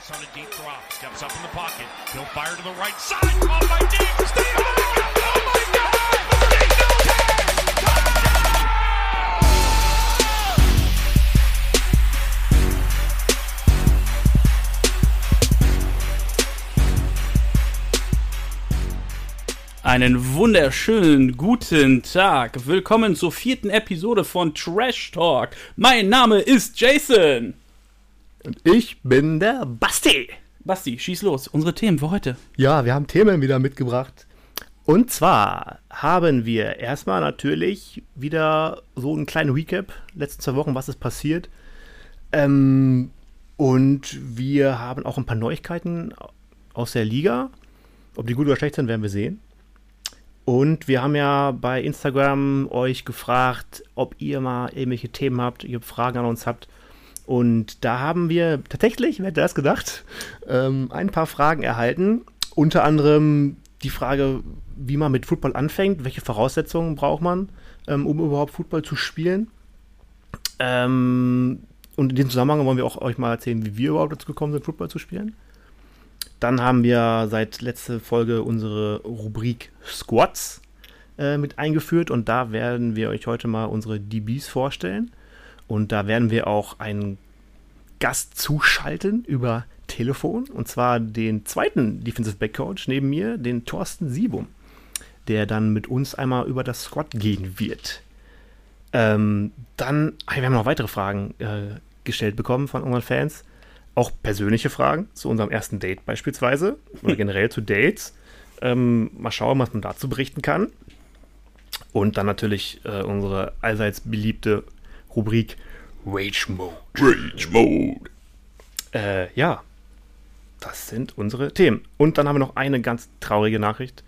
Chase on a deep drop, steps up in the pocket. He'll fire to the right side. Caught by oh my God! Oh. Einen wunderschönen guten Tag. Willkommen zur vierten Episode von Trash Talk. Mein Name ist Jason. Und ich bin der Basti. Basti, schieß los. Unsere Themen für heute. Ja, wir haben Themen wieder mitgebracht. Und zwar haben wir erstmal natürlich wieder so einen kleinen Recap, letzten zwei Wochen, was ist passiert. Ähm, und wir haben auch ein paar Neuigkeiten aus der Liga. Ob die gut oder schlecht sind, werden wir sehen. Und wir haben ja bei Instagram euch gefragt, ob ihr mal irgendwelche Themen habt, ihr Fragen an uns habt. Und da haben wir tatsächlich, wer hätte das gedacht, ähm, ein paar Fragen erhalten. Unter anderem die Frage, wie man mit Football anfängt, welche Voraussetzungen braucht man, ähm, um überhaupt Football zu spielen. Ähm, und in diesem Zusammenhang wollen wir auch euch mal erzählen, wie wir überhaupt dazu gekommen sind, Football zu spielen. Dann haben wir seit letzter Folge unsere Rubrik Squats äh, mit eingeführt und da werden wir euch heute mal unsere DBs vorstellen. Und da werden wir auch einen Gast zuschalten über Telefon und zwar den zweiten Defensive Back Coach neben mir, den Thorsten Siebum, der dann mit uns einmal über das Squat gehen wird. Ähm, dann, ah, wir haben noch weitere Fragen äh, gestellt bekommen von unseren Fans auch persönliche Fragen zu unserem ersten Date beispielsweise oder generell zu Dates. Ähm, mal schauen, was man dazu berichten kann. Und dann natürlich äh, unsere allseits beliebte Rubrik Rage Mode. Rage Mode. Äh, ja, das sind unsere Themen. Und dann haben wir noch eine ganz traurige Nachricht.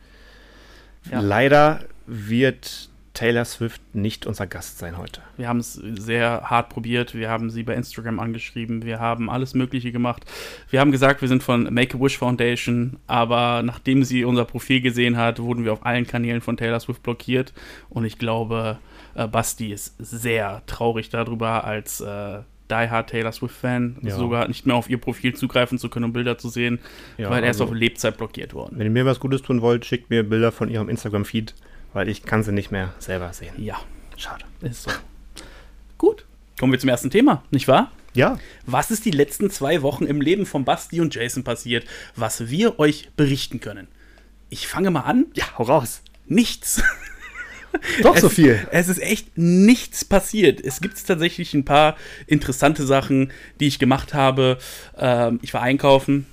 Ja. Leider wird Taylor Swift nicht unser Gast sein heute. Wir haben es sehr hart probiert. Wir haben sie bei Instagram angeschrieben. Wir haben alles Mögliche gemacht. Wir haben gesagt, wir sind von Make-A-Wish Foundation. Aber nachdem sie unser Profil gesehen hat, wurden wir auf allen Kanälen von Taylor Swift blockiert. Und ich glaube, äh, Basti ist sehr traurig darüber, als äh, Die Hard Taylor Swift-Fan Ja. sogar nicht mehr auf ihr Profil zugreifen zu können, um Bilder zu sehen, Ja, weil er ist also- auf Lebzeit blockiert worden. Wenn ihr mir was Gutes tun wollt, schickt mir Bilder von ihrem Instagram-Feed, weil ich kann sie nicht mehr selber sehen. Ja, Schade. ist so. Gut. Kommen wir zum ersten Thema, nicht wahr? Ja, Was ist die letzten zwei Wochen im Leben von Basti und Jason passiert, was wir euch berichten können? Ich fange mal an. ja, hau raus. Nichts. Doch so Es- viel. Es ist echt nichts passiert. Es gibt tatsächlich ein paar interessante Sachen, die ich gemacht habe. Ähm, ich war einkaufen.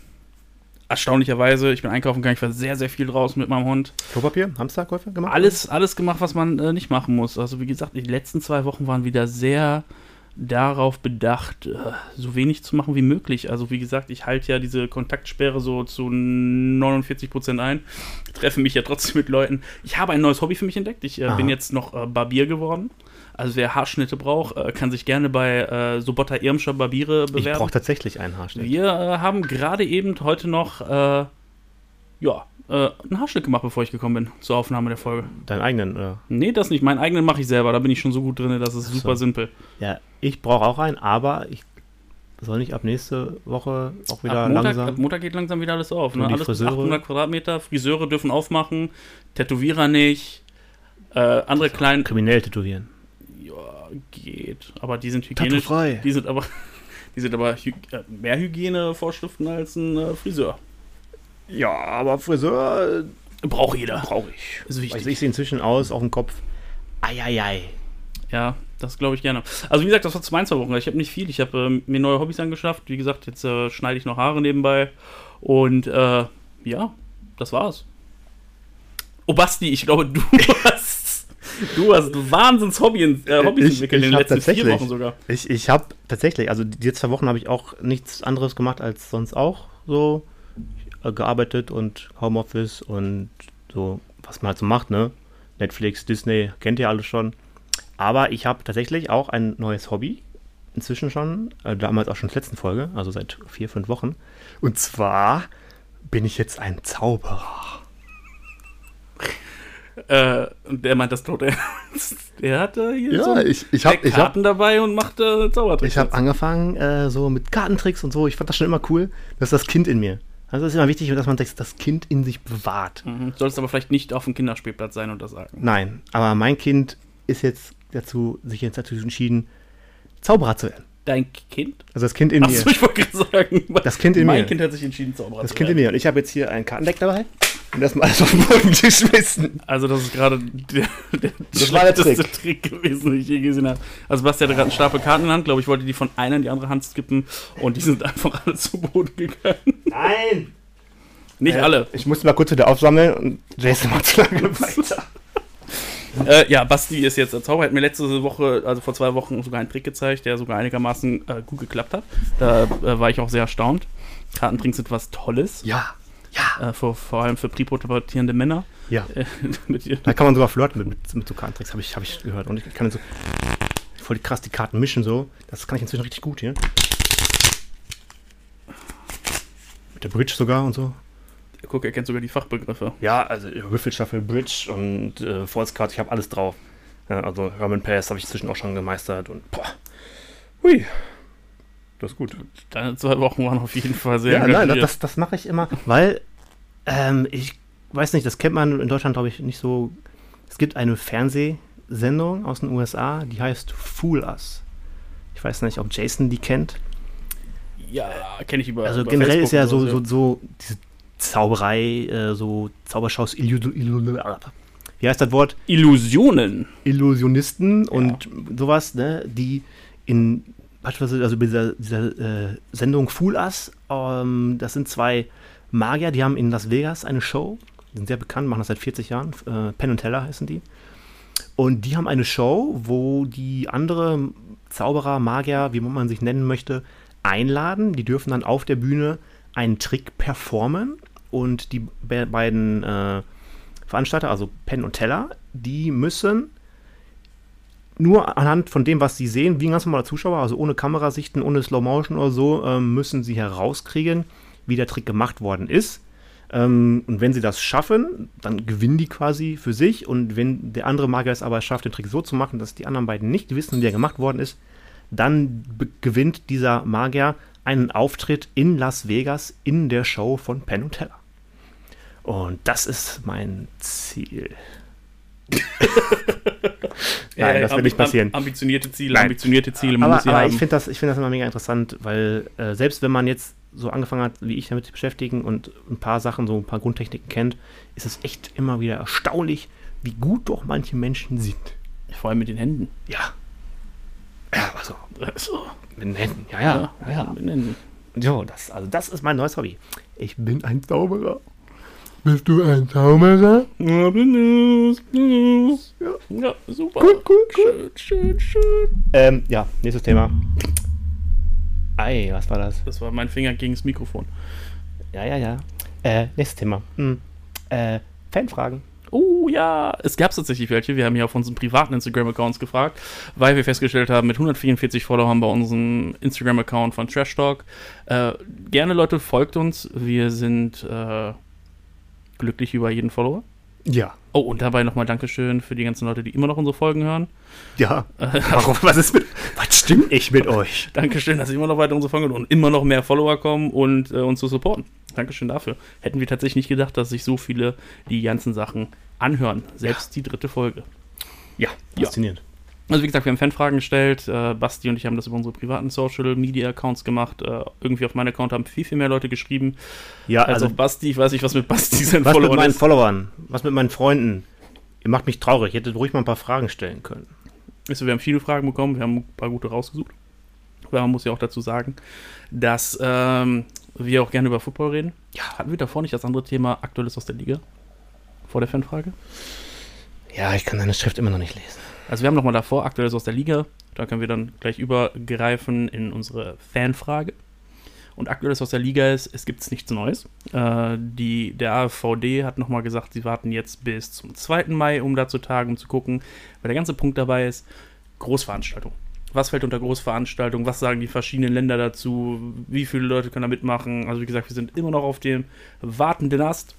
Erstaunlicherweise, ich bin einkaufen gegangen, ich war sehr, sehr viel draußen mit meinem Hund. Klopapier, Hamsterkäufe gemacht? Alles, alles gemacht, was man äh, nicht machen muss. Also wie gesagt, die letzten zwei Wochen waren wieder sehr darauf bedacht, äh, so wenig zu machen wie möglich. Also wie gesagt, ich halte ja diese Kontaktsperre so zu 49 Prozent ein, treffe mich ja trotzdem mit Leuten. Ich habe ein neues Hobby für mich entdeckt. Ich äh, bin jetzt noch äh, Barbier geworden. Also wer Haarschnitte braucht, äh, kann sich gerne bei äh, Sobotta Irmscher Barbiere Ich bewerben. brauche tatsächlich einen Haarschnitt. Wir äh, haben gerade eben heute noch äh, ja, äh, einen Haarschnitt gemacht, bevor ich gekommen bin zur Aufnahme der Folge. Deinen eigenen, oder? Nee, das nicht. Meinen eigenen mache ich selber. Da bin ich schon so gut drin, das ist so. super simpel. Ja, ich brauche auch einen, aber ich soll nicht ab nächste Woche auch wieder Ab Montag, langsam. ab Montag geht langsam wieder alles auf. Ne? die Alles bis Friseure? 800 Quadratmeter. Friseure dürfen aufmachen. Tätowierer nicht. Äh, andere kleinen. kriminell tätowieren. Ja, geht. Aber die sind hygienisch. Tattoo-frei. Die sind aber, die sind aber hy äh, mehr Hygienevorschriften als ein äh, Friseur. Ja, aber Friseur Braucht jeder. brauche ich. Ist wichtig. Also ich sehe inzwischen aus auf dem Kopf. Eieiei. Ja, das glaube ich gerne. Also wie gesagt, das war zwei, zwei Wochen. Ich habe nicht viel. Ich habe ähm, mir neue Hobbys angeschafft. Wie gesagt, jetzt äh, schneide ich noch Haare nebenbei. Und äh, ja, das war's. Oh Basti, ich glaube, du hast, du hast Wahnsinns Hobby, äh, Hobbys Ich- entwickelt in ich den hab letzten vier Wochen sogar. Ich, ich habe tatsächlich, also die zwei Wochen habe ich auch nichts anderes gemacht als sonst auch so äh, gearbeitet und Homeoffice und so, was man halt so macht, ne? Netflix, Disney, kennt ihr alles schon. Aber ich habe tatsächlich auch ein neues Hobby. Inzwischen schon, äh, damals auch schon in der letzten Folge, also seit vier, fünf Wochen. Und zwar bin ich jetzt ein Zauberer. Äh, und der meint das tot ernst. Der hat äh, hier Ja, so ich- ich hab- ich hab- Karten dabei und macht äh, Zaubertricks. Ich habe angefangen äh, so mit Kartentricks und so. Ich fand das schon immer cool. Das ist das Kind in mir. Also es ist immer wichtig, dass man das, das Kind in sich bewahrt. Mhm. Solltest aber vielleicht nicht auf dem Kinderspielplatz sein und das sagen. Nein, aber mein Kind ist jetzt dazu, sich jetzt dazu entschieden, Zauberer zu werden. Dein Kind? Also das Kind in mir. Achso, ich wollte gerade sagen. Das Kind in mein mir. Kind hat sich entschieden, Zauberer Das zu Kind in werden. mir. Und ich habe jetzt hier ein Kartendeck dabei. Und das mal alles auf den Boden geschmissen. Also das ist gerade der, der Das war der schlechteste Trick. gewesen, den ich je gesehen habe. Also Basti hatte gerade einen Stapel Karten in der Hand, glaube ich, wollte die von einer in die andere Hand skippen und die sind einfach alle zu Boden gegangen. Nein! Nicht alle. Ich musste mal kurz wieder aufsammeln und Jason macht zu lange weiter. Äh, ja, Basti ist jetzt der Zauberer. Hat mir letzte Woche, also vor zwei Wochen, sogar einen Trick gezeigt, der sogar einigermaßen äh, gut geklappt hat. Da äh, war ich auch sehr erstaunt. Kartentricks sind was Tolles. Ja, ja, Äh, vor, vor allem für präpubertierende Männer. ja. Äh. Da kann man sogar flirten mit, mit, mit so Kartentricks, habe ich, hab ich gehört. Und ich kann so voll krass die Karten mischen so. Das kann ich inzwischen richtig gut hier. Mit der Bridge sogar und so. Guck, er kennt sogar die Fachbegriffe. Ja, also Würfelstaffel, Bridge und äh, False Card, ich habe alles drauf. Ja, also Herman Pass habe ich inzwischen auch schon gemeistert und boah. Hui. Das ist gut. Deine zwei Wochen waren auf jeden Fall sehr Ja, nein, das, das mache ich immer, weil ähm, ich weiß nicht, das kennt man in Deutschland, glaube ich, nicht so. Es gibt eine Fernsehsendung aus den USA, die heißt Fool Us. Ich weiß nicht, ob Jason die kennt. Ja, kenne ich über. Also über generell Facebook ist ja so, so, so diese Zauberei, äh, so Zauberschaus, wie heißt das Wort? Illusionen. Illusionisten und sowas, ne, die in beispielsweise also bei dieser, dieser äh, Sendung Fool Us, ähm, das sind zwei Magier, die haben in Las Vegas eine Show, sind sehr bekannt, machen das seit 40 Jahren, äh, Penn und Teller heißen die. Und die haben eine Show, wo die andere Zauberer, Magier, wie man sich nennen möchte, einladen. Die dürfen dann auf der Bühne einen Trick performen und die be beiden äh, Veranstalter, also Penn und Teller, die müssen nur anhand von dem, was sie sehen, wie ein ganz normaler Zuschauer, also ohne Kamerasichten, ohne Slow Motion oder so, ähm, müssen sie herauskriegen, wie der Trick gemacht worden ist. Ähm, und wenn sie das schaffen, dann gewinnen die quasi für sich. Und wenn der andere Magier es aber schafft, den Trick so zu machen, dass die anderen beiden nicht wissen, wie er gemacht worden ist, dann gewinnt dieser Magier einen Auftritt in Las Vegas in der Show von Penn und Teller. Und das ist mein Ziel. Nein, Äh, das wird nicht passieren. Ambitionierte Ziele, Nein. ambitionierte Ziele, man aber muss sie aber haben. ich finde das, ich find das immer mega interessant, weil äh, selbst wenn man jetzt so angefangen hat, wie ich damit zu beschäftigen und ein paar Sachen, so ein paar Grundtechniken kennt, ist es echt immer wieder erstaunlich, wie gut doch manche Menschen sind. Vor allem mit den Händen. Ja. Ja, also So. mit den Händen. Ja, ja. ja, ja. Mit den Händen. Jo, das, also das ist mein neues Hobby. Ich bin ein Zauberer. Bist du ein Zauberer? Ja, Blues, Blues. Ja, super. Cool, cool, Schön, schön, schön. Ähm, ja, nächstes Thema. Ei, was war das? Das war mein Finger gegen das Mikrofon. Ja, ja, ja. Äh, nächstes Thema. Hm. Äh, Fanfragen. Oh ja, es gab tatsächlich welche. Wir haben hier auf unseren privaten Instagram-Accounts gefragt, weil wir festgestellt haben, mit 144 Followern bei unserem Instagram-Account von Trash Talk. Äh, gerne, Leute, folgt uns. Wir sind äh, glücklich über jeden Follower. Ja. Oh, und dabei nochmal Dankeschön für die ganzen Leute, die immer noch unsere Folgen hören. Ja. Warum? Was ist mit. Was stimmt nicht mit euch? Dankeschön, dass ihr immer noch weiter unsere Folgen hören und immer noch mehr Follower kommen und äh, uns zu supporten. Dankeschön dafür. Hätten wir tatsächlich nicht gedacht, dass sich so viele die ganzen Sachen anhören. Selbst die dritte Folge. Ja, Ja. Also wie gesagt, wir haben Fanfragen gestellt. Äh, Basti und ich haben das über unsere privaten Social Media Accounts gemacht. Äh, irgendwie auf meinen Account haben viel, viel mehr Leute geschrieben Ja, als also, auf Basti. Ich weiß nicht, was mit Basti sein was mit Follower meinen ist. Followern? Was mit meinen Freunden? Ihr macht mich traurig. Ich hätte ruhig mal ein paar Fragen stellen können. Also, wir haben viele Fragen bekommen. Wir haben ein paar gute rausgesucht. Aber man muss ja auch dazu sagen, dass ähm, wir auch gerne über Football reden. Ja. Hatten wir davor nicht das andere Thema Aktuelles aus der Liga? Vor der Fanfrage? Ja, ich kann deine Schrift immer noch nicht lesen. Also wir haben nochmal davor Aktuelles aus der Liga. Da können wir dann gleich übergreifen in unsere Fanfrage. Und Aktuelles aus der Liga ist, es gibt nichts Neues. Äh, die, der AfVD hat nochmal gesagt, sie warten jetzt bis zum 2. Mai, um da zu tagen, um zu gucken. Weil der ganze Punkt dabei ist, Großveranstaltung. Was fällt unter Großveranstaltung? Was sagen die verschiedenen Länder dazu? Wie viele Leute können da mitmachen? Also wie gesagt, wir sind immer noch auf dem wartenden Ast.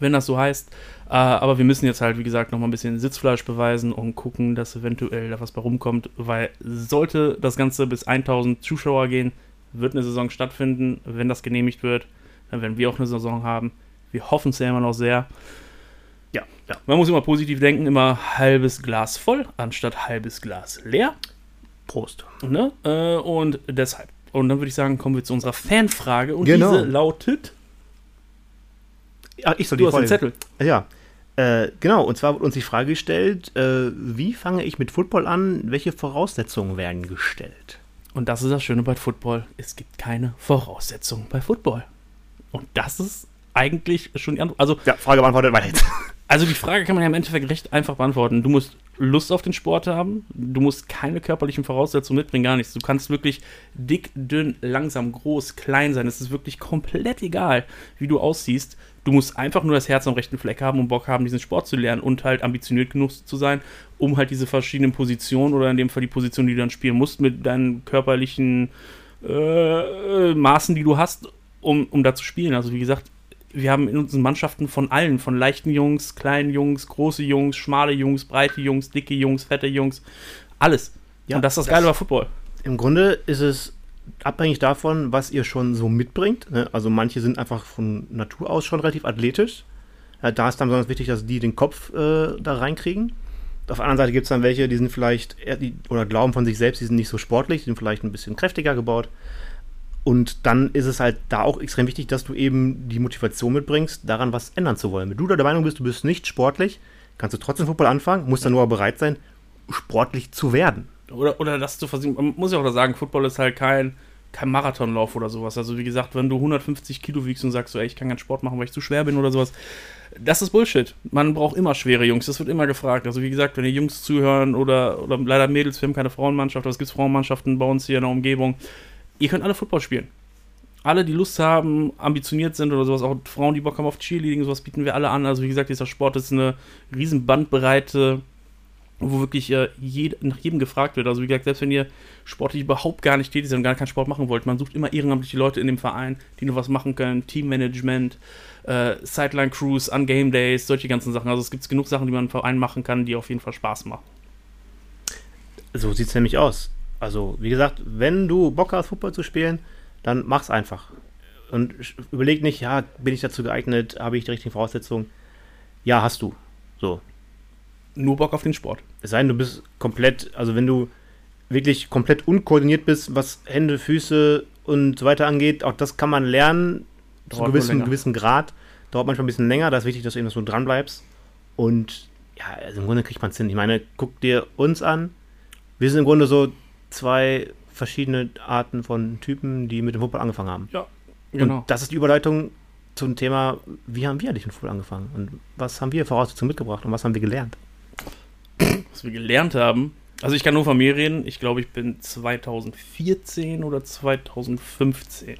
wenn das so heißt. Äh, aber wir müssen jetzt halt, wie gesagt, noch mal ein bisschen Sitzfleisch beweisen und gucken, dass eventuell da was bei rumkommt, weil sollte das Ganze bis 1000 Zuschauer gehen, wird eine Saison stattfinden. Wenn das genehmigt wird, dann werden wir auch eine Saison haben. Wir hoffen es ja immer noch sehr. Ja, ja, man muss immer positiv denken, immer halbes Glas voll, anstatt halbes Glas leer. Prost. Ne? Äh, und deshalb. Und dann würde ich sagen, kommen wir zu unserer Fanfrage. Und Genau. diese lautet: Ja, ich soll Du die hast den. Zettel. Ja. Äh, genau, und zwar wird uns die Frage gestellt, äh, wie fange ich mit Football an? Welche Voraussetzungen werden gestellt? Und das ist das Schöne bei Football. Es gibt keine Voraussetzungen bei Football. Und das ist eigentlich schon die Antwort. Also, Ja, Frage beantwortet, weiter jetzt. also die Frage kann man ja im Endeffekt recht einfach beantworten. Du musst Lust auf den Sport haben. Du musst keine körperlichen Voraussetzungen mitbringen, gar nichts. Du kannst wirklich dick, dünn, langsam, groß, klein sein. Es ist wirklich komplett egal, wie du aussiehst. Du musst einfach nur das Herz am rechten Fleck haben und Bock haben, diesen Sport zu lernen und halt ambitioniert genug zu sein, um halt diese verschiedenen Positionen oder in dem Fall die Position, die du dann spielen musst, mit deinen körperlichen äh, Maßen, die du hast, um, um da zu spielen. Also wie gesagt, wir haben in unseren Mannschaften von allen, von leichten Jungs, kleinen Jungs, große Jungs, schmale Jungs, breite Jungs, dicke Jungs, fette Jungs, alles. Ja, und das ist das das- Geile bei Football. Im Grunde ist es abhängig davon, was ihr schon so mitbringt. ne? Also manche sind einfach von Natur aus schon relativ athletisch. Äh, Da ist dann besonders wichtig, dass die den Kopf äh, da reinkriegen. Auf der anderen Seite gibt es dann welche, die sind vielleicht oder glauben von sich selbst, die sind nicht so sportlich, die sind vielleicht ein bisschen kräftiger gebaut. Und dann ist es halt da auch extrem wichtig, dass du eben die Motivation mitbringst, daran was ändern zu wollen. Wenn du da der Meinung bist, du bist nicht sportlich, kannst du trotzdem Football anfangen, musst dann nur bereit sein, sportlich zu werden. Oder, oder das zu versuchen. Man muss ja auch sagen, Football ist halt kein, kein Marathonlauf oder sowas. Also wie gesagt, wenn du 150 Kilo wiegst und sagst so, ey, ich kann keinen Sport machen, weil ich zu schwer bin oder sowas, das ist Bullshit. Man braucht immer schwere Jungs, das wird immer gefragt. Also wie gesagt, wenn die Jungs zuhören oder, oder leider Mädels, wir haben keine Frauenmannschaft, aber es gibt Frauenmannschaften bei uns hier in der Umgebung, ihr könnt alle Football spielen. Alle, die Lust haben, ambitioniert sind oder sowas, auch Frauen, die Bock haben auf Cheerleading, sowas bieten wir alle an. Also wie gesagt, dieser Sport ist eine riesen Bandbreite wo wirklich äh, jed nach jedem gefragt wird. Also wie gesagt, selbst wenn ihr sportlich überhaupt gar nicht tätig seid und gar keinen Sport machen wollt, man sucht immer ehrenamtliche Leute in dem Verein, die nur was machen können, Teammanagement, äh, Sideline-Crews an Game Days, solche ganzen Sachen. Also es gibt genug Sachen, die man im Verein machen kann, die auf jeden Fall Spaß machen. So sieht es nämlich aus. Also, wie gesagt, wenn du Bock hast, Football zu spielen, dann mach's einfach. Und überleg nicht, ja, bin ich dazu geeignet, habe ich die richtigen Voraussetzungen? Ja, hast du. So. Nur Bock auf den Sport. Es sei denn, du bist komplett, also wenn du wirklich komplett unkoordiniert bist, was Hände, Füße und so weiter angeht, auch das kann man lernen, zu Dauert einem nur gewissen, Grad. Dauert manchmal ein bisschen länger, da ist wichtig, dass du eben so dran bleibst. Und ja, also im Grunde kriegt man es hin. Ich meine, guck dir uns an. Wir sind im Grunde so zwei verschiedene Arten von Typen, die mit dem Football angefangen haben. Ja, Und genau. das ist die Überleitung zum Thema, wie haben wir eigentlich mit Football angefangen? Und was haben wir Voraussetzungen mitgebracht und was haben wir gelernt? Was wir gelernt haben. Also ich kann nur von mir reden. Ich glaube, ich bin 2014 oder 2015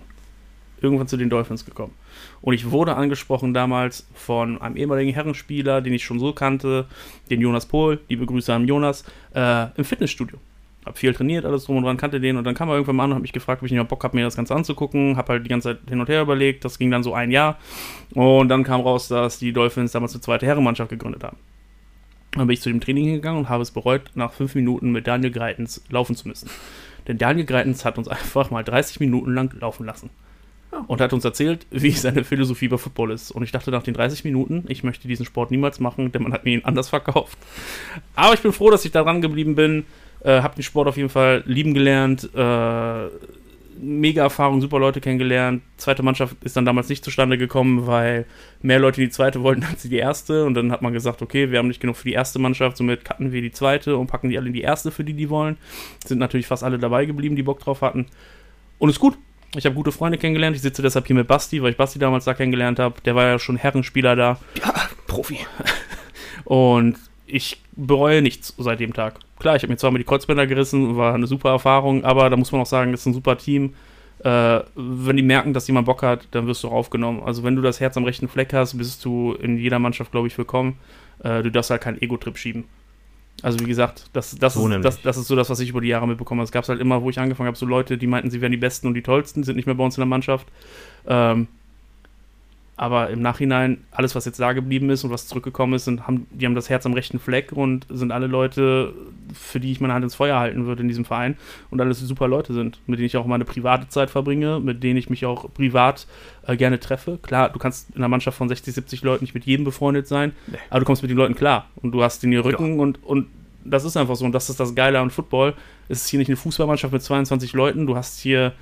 irgendwann zu den Dolphins gekommen. Und ich wurde angesprochen damals von einem ehemaligen Herrenspieler, den ich schon so kannte, den Jonas Pohl, liebe Grüße an Jonas, äh, im Fitnessstudio. Hab viel trainiert, alles drum und dran, kannte den und dann kam er irgendwann mal an und hat mich gefragt, ob ich nicht mal Bock habe, mir das Ganze anzugucken. Hab halt die ganze Zeit hin und her überlegt, das ging dann so ein Jahr. Und dann kam raus, dass die Dolphins damals eine zweite Herrenmannschaft gegründet haben. Dann bin ich zu dem Training gegangen und habe es bereut, nach fünf Minuten mit Daniel Greitens laufen zu müssen. Denn Daniel Greitens hat uns einfach mal 30 Minuten lang laufen lassen. Und hat uns erzählt, wie seine Philosophie bei Football ist. Und ich dachte nach den 30 Minuten, ich möchte diesen Sport niemals machen, denn man hat mir ihn anders verkauft. Aber ich bin froh, dass ich da dran geblieben bin. Äh, hab den Sport auf jeden Fall lieben gelernt. Äh, mega Erfahrung, super Leute kennengelernt. Zweite Mannschaft ist dann damals nicht zustande gekommen, weil mehr Leute die zweite wollten als die erste. Und dann hat man gesagt, okay, wir haben nicht genug für die erste Mannschaft, somit cutten wir die zweite und packen die alle in die erste, für die die wollen. Sind natürlich fast alle dabei geblieben, die Bock drauf hatten. Und ist gut. Ich habe gute Freunde kennengelernt. Ich sitze deshalb hier mit Basti, weil ich Basti damals da kennengelernt habe. Der war ja schon Herrenspieler da. Profi. Und ich bereue nichts seit dem Tag. Klar, ich habe mir zweimal die Kreuzbänder gerissen, war eine super Erfahrung, aber da muss man auch sagen, das ist ein super Team. Äh, wenn die merken, dass jemand Bock hat, dann wirst du auch aufgenommen. Also wenn du das Herz am rechten Fleck hast, bist du in jeder Mannschaft, glaube ich, willkommen. Äh, du darfst halt keinen Ego-Trip schieben. Also wie gesagt, das, das, So ist, das, das ist so das, was ich über die Jahre mitbekommen habe. Es gab halt immer, wo ich angefangen habe, so Leute, die meinten, sie wären die Besten und die Tollsten, sind nicht mehr bei uns in der Mannschaft. Ähm, Aber im Nachhinein, alles, was jetzt da geblieben ist und was zurückgekommen ist, sind, haben, die haben das Herz am rechten Fleck und sind alle Leute, für die ich meine Hand ins Feuer halten würde in diesem Verein. Und alles super Leute sind, mit denen ich auch meine private Zeit verbringe, mit denen ich mich auch privat äh, gerne treffe. Klar, du kannst in einer Mannschaft von 60, 70 Leuten nicht mit jedem befreundet sein, Nee. aber du kommst mit den Leuten klar. Und du hast in ihr Rücken und, und das ist einfach so. Und das ist das Geile an Football. Es ist hier nicht eine Fußballmannschaft mit 22 Leuten. Du hast hier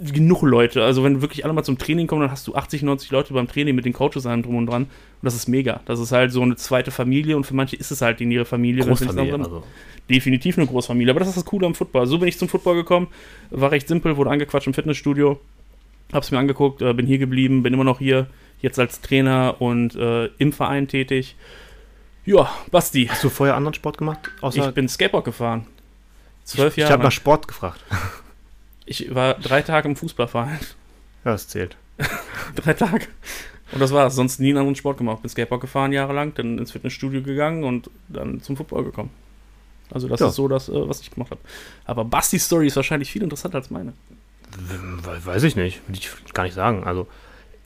genug Leute. Also wenn wirklich alle mal zum Training kommen, dann hast du 80, 90 Leute beim Training mit den Coaches allem drum und dran. Und das ist mega. Das ist halt so eine zweite Familie und für manche ist es halt in ihre Familie. Großfamilie. Also. Definitiv eine Großfamilie. Aber das ist das Coole am Football. So bin ich zum Football gekommen. War recht simpel, wurde angequatscht im Fitnessstudio. Hab's mir angeguckt, äh, bin hier geblieben, bin immer noch hier. Jetzt als Trainer und äh, im Verein tätig. Ja, Basti. Hast du vorher anderen Sport gemacht? Außer Ich bin Skateboard gefahren. Zwölf ich Jahre. habe nach. Sport gefragt. Ich war drei Tage im Fußballverein. Ja, das zählt. drei Tage. Und das war's. Sonst nie einen anderen Sport gemacht. Bin Skateboard gefahren jahrelang, dann ins Fitnessstudio gegangen und dann zum Football gekommen. Also das Ja. ist so das, äh, was ich gemacht habe. Aber Bastis Story ist wahrscheinlich viel interessanter als meine. We- Weiß ich nicht. Würde ich gar nicht sagen. Also,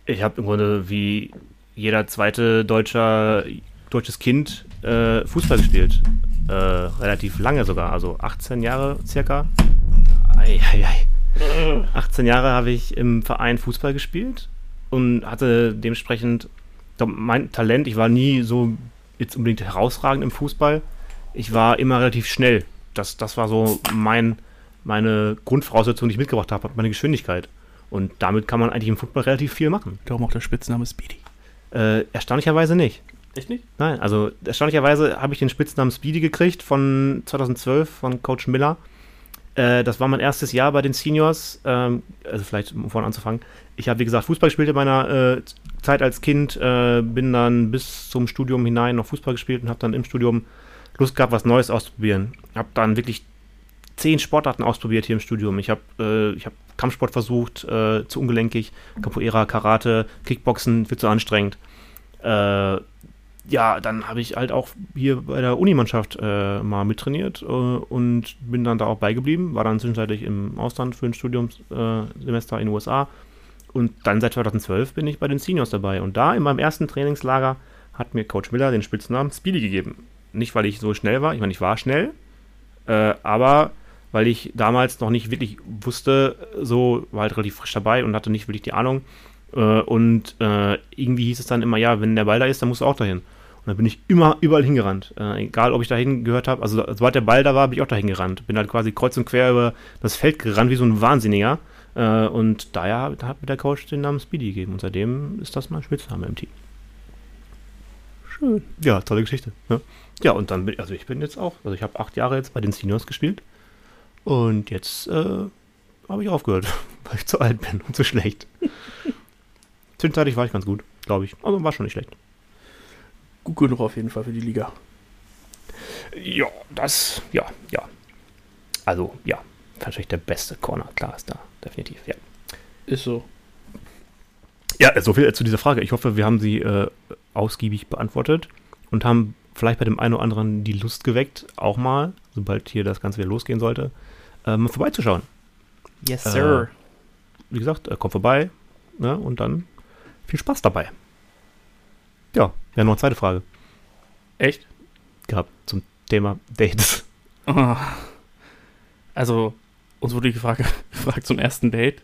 ich habe im Grunde wie jeder zweite deutscher, deutsches Kind äh, Fußball gespielt. Äh, relativ lange sogar. Also 18 Jahre circa. Ei, ei, ei. 18 Jahre habe ich im Verein Fußball gespielt und hatte dementsprechend glaub, mein Talent. Ich war nie so jetzt unbedingt herausragend im Fußball. Ich war immer relativ schnell. Das, das war so mein, meine Grundvoraussetzung, die ich mitgebracht habe, meine Geschwindigkeit. Und damit kann man eigentlich im Football relativ viel machen. Darum auch der Spitzname Speedy. Äh, erstaunlicherweise nicht. Echt nicht? Nein, also erstaunlicherweise habe ich den Spitznamen Speedy gekriegt von 2012 von Coach Miller. Äh, das war mein erstes Jahr bei den Seniors. Ähm, also vielleicht um vorne anzufangen. Ich habe, wie gesagt, Fußball gespielt in meiner äh, Zeit als Kind. Äh, bin dann bis zum Studium hinein noch Fußball gespielt und habe dann im Studium Lust gehabt, was Neues auszuprobieren. Habe dann wirklich zehn Sportarten ausprobiert hier im Studium. Ich habe äh, hab Kampfsport versucht, äh, zu ungelenkig. Capoeira, Karate, Kickboxen, viel zu anstrengend. Äh, ja, dann habe ich halt auch hier bei der Unimannschaft äh, mal mittrainiert äh, und bin dann da auch beigeblieben. War dann zwischenzeitlich im Ausland für ein Studiumssemester äh, in den USA. Und dann seit 2012 bin ich bei den Seniors dabei. Und da in meinem ersten Trainingslager hat mir Coach Miller den Spitznamen Speedy gegeben. Nicht, weil ich so schnell war, ich meine, ich war schnell, äh, aber weil ich damals noch nicht wirklich wusste, so war halt relativ frisch dabei und hatte nicht wirklich die Ahnung. Äh, und äh, irgendwie hieß es dann immer, ja, wenn der Ball da ist, dann musst du auch dahin. Und dann bin ich immer überall hingerannt. Äh, egal, ob ich dahin gehört habe, also sobald der Ball da war, bin ich auch dahin gerannt. Bin halt quasi kreuz und quer über das Feld gerannt, wie so ein Wahnsinniger. Äh, und daher hat mir der Coach den Namen Speedy gegeben. Und seitdem ist das mein Spitzname im Team. Schön. Ja, tolle Geschichte. Ne? Ja, und dann bin also ich bin jetzt auch, also ich habe acht Jahre jetzt bei den Seniors gespielt. Und jetzt äh, habe ich aufgehört, weil ich zu alt bin und zu schlecht. Zwischenzeitlich war ich ganz gut, glaube ich. Also war schon nicht schlecht. Gut genug auf jeden Fall für die Liga. Ja, das, ja, ja. Also, ja, wahrscheinlich der beste Corner, klar ist da, definitiv, ja. Ist so. Ja, so viel zu dieser Frage. Ich hoffe, wir haben sie äh, ausgiebig beantwortet und haben vielleicht bei dem einen oder anderen die Lust geweckt, auch mal, sobald hier das Ganze wieder losgehen sollte, äh, mal vorbeizuschauen. Yes, Äh, sir. Wie gesagt, äh, kommt vorbei ne, und dann viel Spaß dabei. Ja, wir haben noch eine zweite Frage Echt? gehabt zum Thema Dates. Ah. Also, uns wurde gefragt, gefragt zum ersten Date.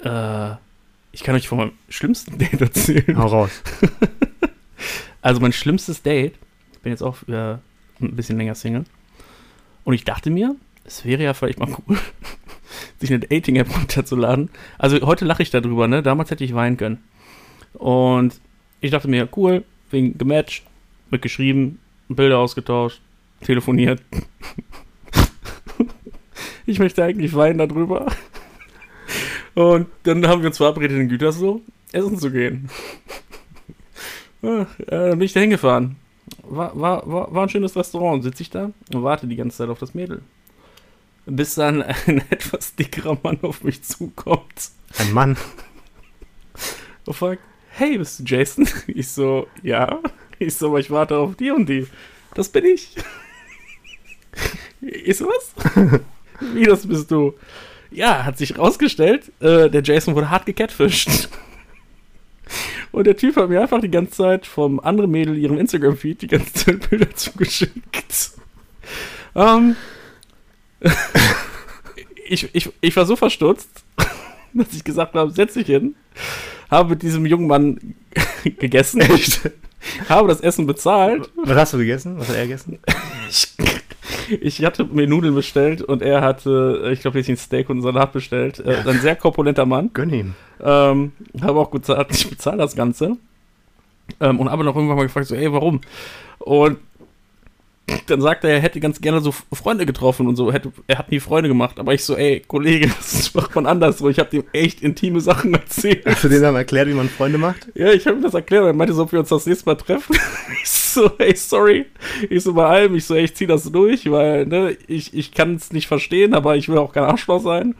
Äh, ich kann euch von meinem schlimmsten Date erzählen. Hau raus. Also mein schlimmstes Date, ich bin jetzt auch äh, ein bisschen länger Single. Und ich dachte mir, es wäre ja vielleicht mal cool, sich eine Dating-App runterzuladen. Also heute lache ich darüber, ne? Damals hätte ich weinen können. Und ich dachte mir, cool, wegen gematcht, mitgeschrieben, Bilder ausgetauscht, telefoniert. ich möchte eigentlich weinen darüber. Und dann haben wir uns verabredet in Gütersloh, essen zu gehen. Ach, äh, dann bin ich da hingefahren. War, war, war, war ein schönes Restaurant. Sitze ich da und warte die ganze Zeit auf das Mädel. Bis dann ein etwas dickerer Mann auf mich zukommt Ein Mann. und fragt, hey, bist du Jason? Ich so, ja. Ich so, aber ich warte auf die und die. Das bin ich. Ist was? Wie, das bist du? Ja, hat sich rausgestellt, äh, der Jason wurde hart gecatfischt. Und der Typ hat mir einfach die ganze Zeit vom anderen Mädel ihrem Instagram-Feed die ganze Zeit Bilder zugeschickt. Ähm, ich, ich, ich war so verstutzt, dass ich gesagt habe, setz dich hin, habe mit diesem jungen Mann gegessen, habe das Essen bezahlt. Was hast du gegessen? Was hat er gegessen? Ich, ich hatte mir Nudeln bestellt und er hatte, ich glaube, jetzt ein Steak und einen Salat bestellt. Äh, ein sehr korpulenter Mann. Gönn ihm. Ähm, habe auch gesagt, ich bezahle das Ganze. Ähm, und habe noch irgendwann mal gefragt, so, ey, warum? Und dann sagt er, er hätte ganz gerne so Freunde getroffen und so. Hätte, er hat nie Freunde gemacht. Aber ich so, ey, Kollege, das macht man anders. So, ich habe dem echt intime Sachen erzählt. Hast du denen dann erklärt, wie man Freunde macht? Ja, ich habe ihm das erklärt. Er meinte so, ob wir uns das nächste Mal treffen. Ich so, ey, sorry. Ich so, bei allem, ich so, ey, ich zieh das durch, weil, ne, ich, ich kann es nicht verstehen, aber ich will auch kein Arschloch sein.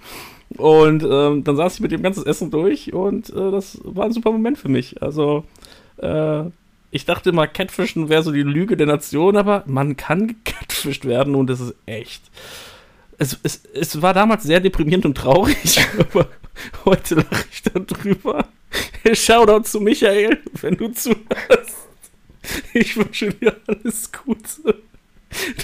Und ähm, dann saß ich mit dem ganzen Essen durch und äh, das war ein super Moment für mich. Also, äh, ich dachte immer, Catfischen wäre so die Lüge der Nation, aber man kann gecatfischt werden und es ist echt. Es, es, es war damals sehr deprimierend und traurig, aber heute lache ich darüber. Shoutout zu Michael, wenn du zuhörst. Ich wünsche dir alles Gute.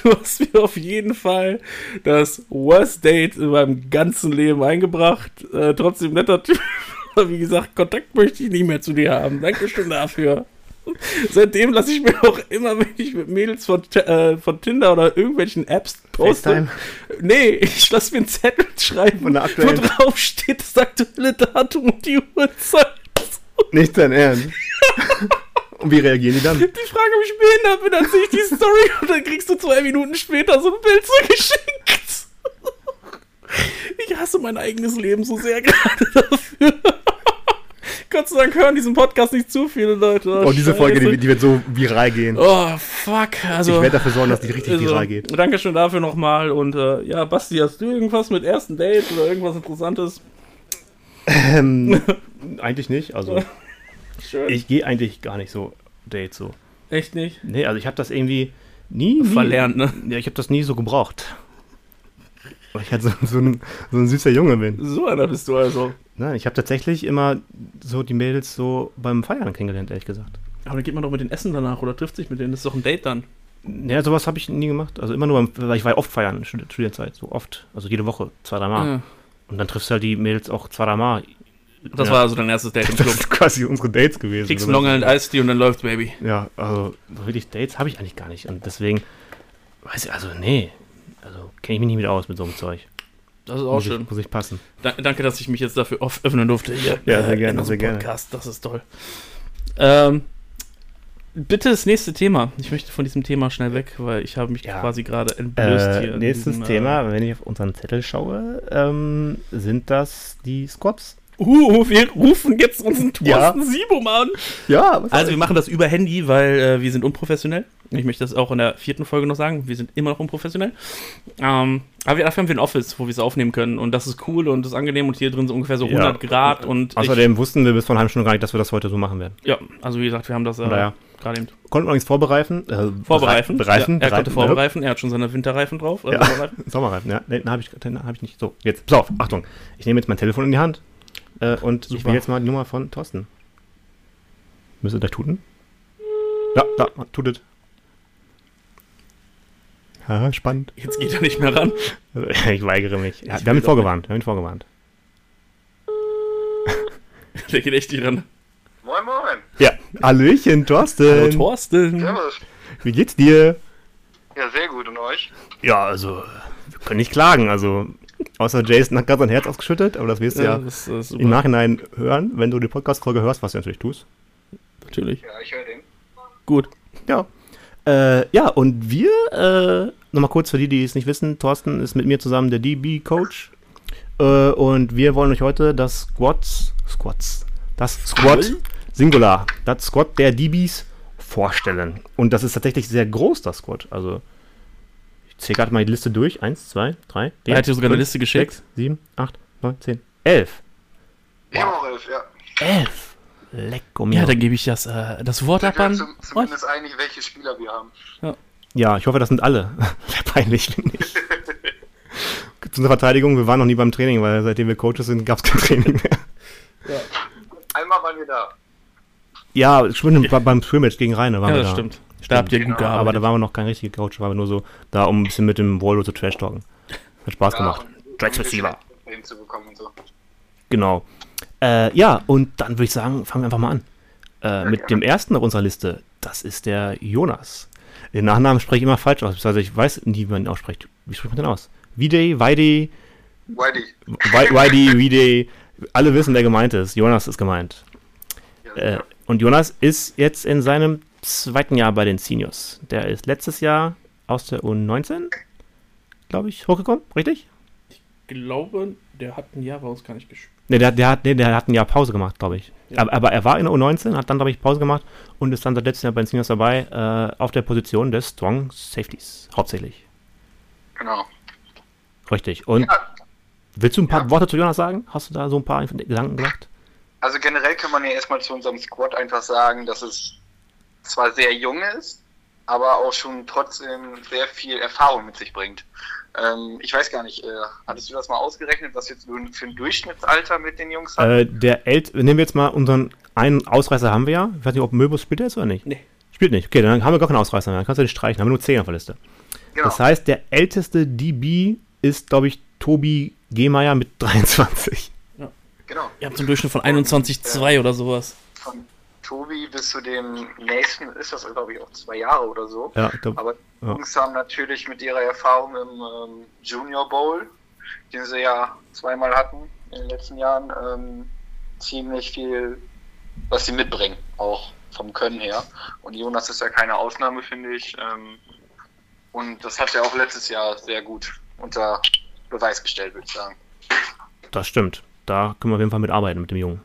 Du hast mir auf jeden Fall das Worst Date in meinem ganzen Leben eingebracht. Äh, trotzdem netter Typ. Aber wie gesagt, Kontakt möchte ich nicht mehr zu dir haben. Dankeschön dafür. Seitdem lasse ich mir auch immer, wenn ich mit Mädels von, äh, von Tinder oder irgendwelchen Apps poste. FaceTime? Nee, ich lasse mir einen Zettel schreiben, wo drauf steht das aktuelle Datum und die Uhrzeit. Nicht dein Ernst. Und wie reagieren die dann? Die Frage, ob ich behindert bin, dann sehe ich die Story und dann kriegst du zwei Minuten später so ein Bild zugeschickt. Ich hasse mein eigenes Leben so sehr gerade dafür. Gott sei Dank hören diesen Podcast nicht zu viele Leute. Oh, diese Folge, die, die wird so viral gehen. Oh, fuck. Also, Ich werde dafür sorgen, dass die richtig also, viral geht. Dankeschön dafür nochmal. Und äh, ja, Basti, hast du irgendwas mit ersten Date oder irgendwas Interessantes? Ähm, eigentlich nicht. Also, Schön. ich gehe eigentlich gar nicht so Dates so. Echt nicht? Nee, also ich habe das irgendwie nie, nie Verlernt, ne? Ja, ich habe das nie so gebraucht. Weil ich halt so, so, ein, so ein süßer Junge bin. So einer bist du also. Nein, ich habe tatsächlich immer so die Mädels so beim Feiern kennengelernt, ehrlich gesagt. Aber dann geht man doch mit den Essen danach oder trifft sich mit denen. Das ist doch ein Date dann. Ja, sowas habe ich nie gemacht. Also immer nur, beim, weil ich war ja oft feiern in Studi- Studienzeit, so oft. Also jede Woche, zwei, drei Mal. Ja. Und dann triffst du halt die Mädels auch zwei, drei Mal. Das Ja. war also dein erstes Date im Das Club. ist quasi unsere Dates gewesen. Kriegst Long Island Ice Tea und dann läuft's, Baby. Ja, also so wirklich Dates habe ich eigentlich gar nicht. Und deswegen, weiß ich, also nee. Kenne ich mich nicht mit aus mit so einem Zeug. Das ist auch muss schön. Ich, muss ich passen. Da, danke, dass ich mich jetzt dafür off öffnen durfte. Hier, Ja, sehr äh, gerne, in sehr gerne. Podcast. Das ist toll. Ähm, bitte das nächste Thema. Ich möchte von diesem Thema schnell weg, weil ich habe mich Ja. quasi gerade entblößt Äh, hier. nächstes diesem, Thema, wenn ich auf unseren Zettel schaue, ähm, sind das die Squats. Äh, uh, wir rufen jetzt unseren Thorsten Ja. Siebum an. Ja, was Also wir machen das über Handy, weil äh, wir sind unprofessionell. Ich möchte das auch in der vierten Folge noch sagen. Wir sind immer noch unprofessionell. Ähm, aber wir, dafür haben wir ein Office, wo wir es aufnehmen können. Und das ist cool und das ist angenehm. Und hier drin sind ungefähr so Ja. 100 Grad. Und Außerdem wussten wir bis vor halben Stunde gar nicht, dass wir das heute so machen werden. ich, ja, also wie gesagt, wir haben das äh, Naja. gerade eben Konnten wir nichts vorbereiten. Äh, vorbereiten. Bereifen. Ja, er konnte bereiten, vorbereiten. Er hat schon seine Winterreifen drauf. äh, Ja. Sommerreifen. Sommerreifen, ja. Den habe ich, den hab ich nicht. So, jetzt, pass auf, Achtung. Ich nehme jetzt mein Telefon in die Hand äh, und ich Super. will jetzt mal die Nummer von Thorsten. Müsste der tuten? Ja, da, tutet. Ja, spannend. Jetzt geht er nicht mehr ran. Also, ich weigere mich. Ja, Ich wir haben ihn vorgewarnt. Wir haben ihn vorgewarnt. Der geht echt nicht ran. Moin, moin. Ja, Hallöchen, Thorsten. Hallo Thorsten. Servus. Wie geht's dir? Ja, sehr gut. Und euch? Ja, also, wir können nicht klagen. Also, außer Jason hat gerade sein Herz ausgeschüttet, aber das wirst du ja, das ist im. Nachhinein hören, wenn du die Podcast-Folge hörst, was du natürlich tust. Natürlich. Ja, ich höre den. Gut. Ja. Äh, ja, und wir, äh, nochmal kurz für die, die es nicht wissen, Thorsten ist mit mir zusammen der DB-Coach. Äh, und wir wollen euch heute das Squats, Squats, das Squat Singular, das Squat der DBs vorstellen. Und das ist tatsächlich sehr groß, das Squat. Also, ich zähle gerade mal die Liste durch. Eins, zwei, drei, Er hat dir sogar eine Liste geschickt. sechs, sieben, acht, neun, zehn, elf. Habe auch elf, ja. Elf. Lecko mir. Ja, dann gebe ich das, äh, das Wort ab an. zum, zumindest einig, welche Spieler wir haben. Ja, ich hoffe, das sind alle. Wäre peinlich, finde ich. zu unserer Verteidigung, wir waren noch nie beim Training, weil seitdem wir Coaches sind, gab es kein Training mehr. Einmal waren wir da. Ja, schwimmen bei- beim Scrimmage gegen Rheine waren Ja, wir das da. stimmt. Da habt ihr gut gearbeitet. Aber da waren wir noch kein richtiger Coach, waren wir nur so da, um ein bisschen mit dem Waldo zu trash-talken. Hat Spaß gemacht. und- Tracks und Receiver. so. Genau. Äh, ja, und dann würde ich sagen, fangen wir einfach mal an. Äh, mit dem ersten auf unserer Liste, das ist der Jonas. Den Nachnamen spreche ich immer falsch aus, also ich weiß nie, wie man ihn ausspricht. Wie spricht man den aus? Vide, Weide, Whitey. Weide, Vide, alle wissen, wer gemeint ist. Jonas ist gemeint. Ja, Äh, und Jonas ist jetzt in seinem zweiten Jahr bei den Seniors. Der ist letztes Jahr aus der U19, glaube ich, hochgekommen, richtig? glaube, der hat ein Jahr bei uns gar nicht gespielt. Ne, der, der, hat, nee, der hat ein Jahr Pause gemacht, glaube ich. Ja. Aber, aber er war in der U19, hat dann, glaube ich, Pause gemacht und ist dann seit letztem Jahr bei den Seniors dabei, äh, auf der Position des Strong Safeties, hauptsächlich. Genau. Richtig. Und Ja, willst du ein paar Ja. Worte zu Jonas sagen? Hast du da so ein paar Gedanken gesagt? also generell kann man ja erstmal zu unserem Squad einfach sagen, dass es zwar sehr jung ist, aber auch schon trotzdem sehr viel Erfahrung mit sich bringt. Ähm, ich weiß gar nicht, äh, hattest du das mal ausgerechnet, was jetzt für ein Durchschnittsalter mit den Jungs hat? Äh, der Ält nehmen wir jetzt mal unseren einen Ausreißer haben wir ja. Ich weiß nicht, ob Möbus spielt er jetzt oder nicht. Nee. Spielt nicht. Okay, dann haben wir gar keinen Ausreißer mehr. Dann kannst du den streichen. Haben wir nur 10 auf der Liste. genau. Das heißt, der älteste DB ist, glaube ich, Tobi Gehmeier mit 23. genau. Ihr habt so einen Durchschnitt von 21,2 oder sowas. Von Tobi bis zu dem nächsten ist das, glaube ich, auch zwei Jahre oder so. Ja, glaub, Aber die Ja. Jungs haben natürlich mit ihrer Erfahrung im ähm, Junior Bowl, den sie ja zweimal hatten in den letzten Jahren, ähm, ziemlich viel, was sie mitbringen, auch vom Können her. Und Jonas ist ja keine Ausnahme, finde ich. Ähm, und das hat er auch letztes Jahr sehr gut unter Beweis gestellt, würde ich sagen. das stimmt. Da können wir auf jeden Fall mitarbeiten mit dem Jungen.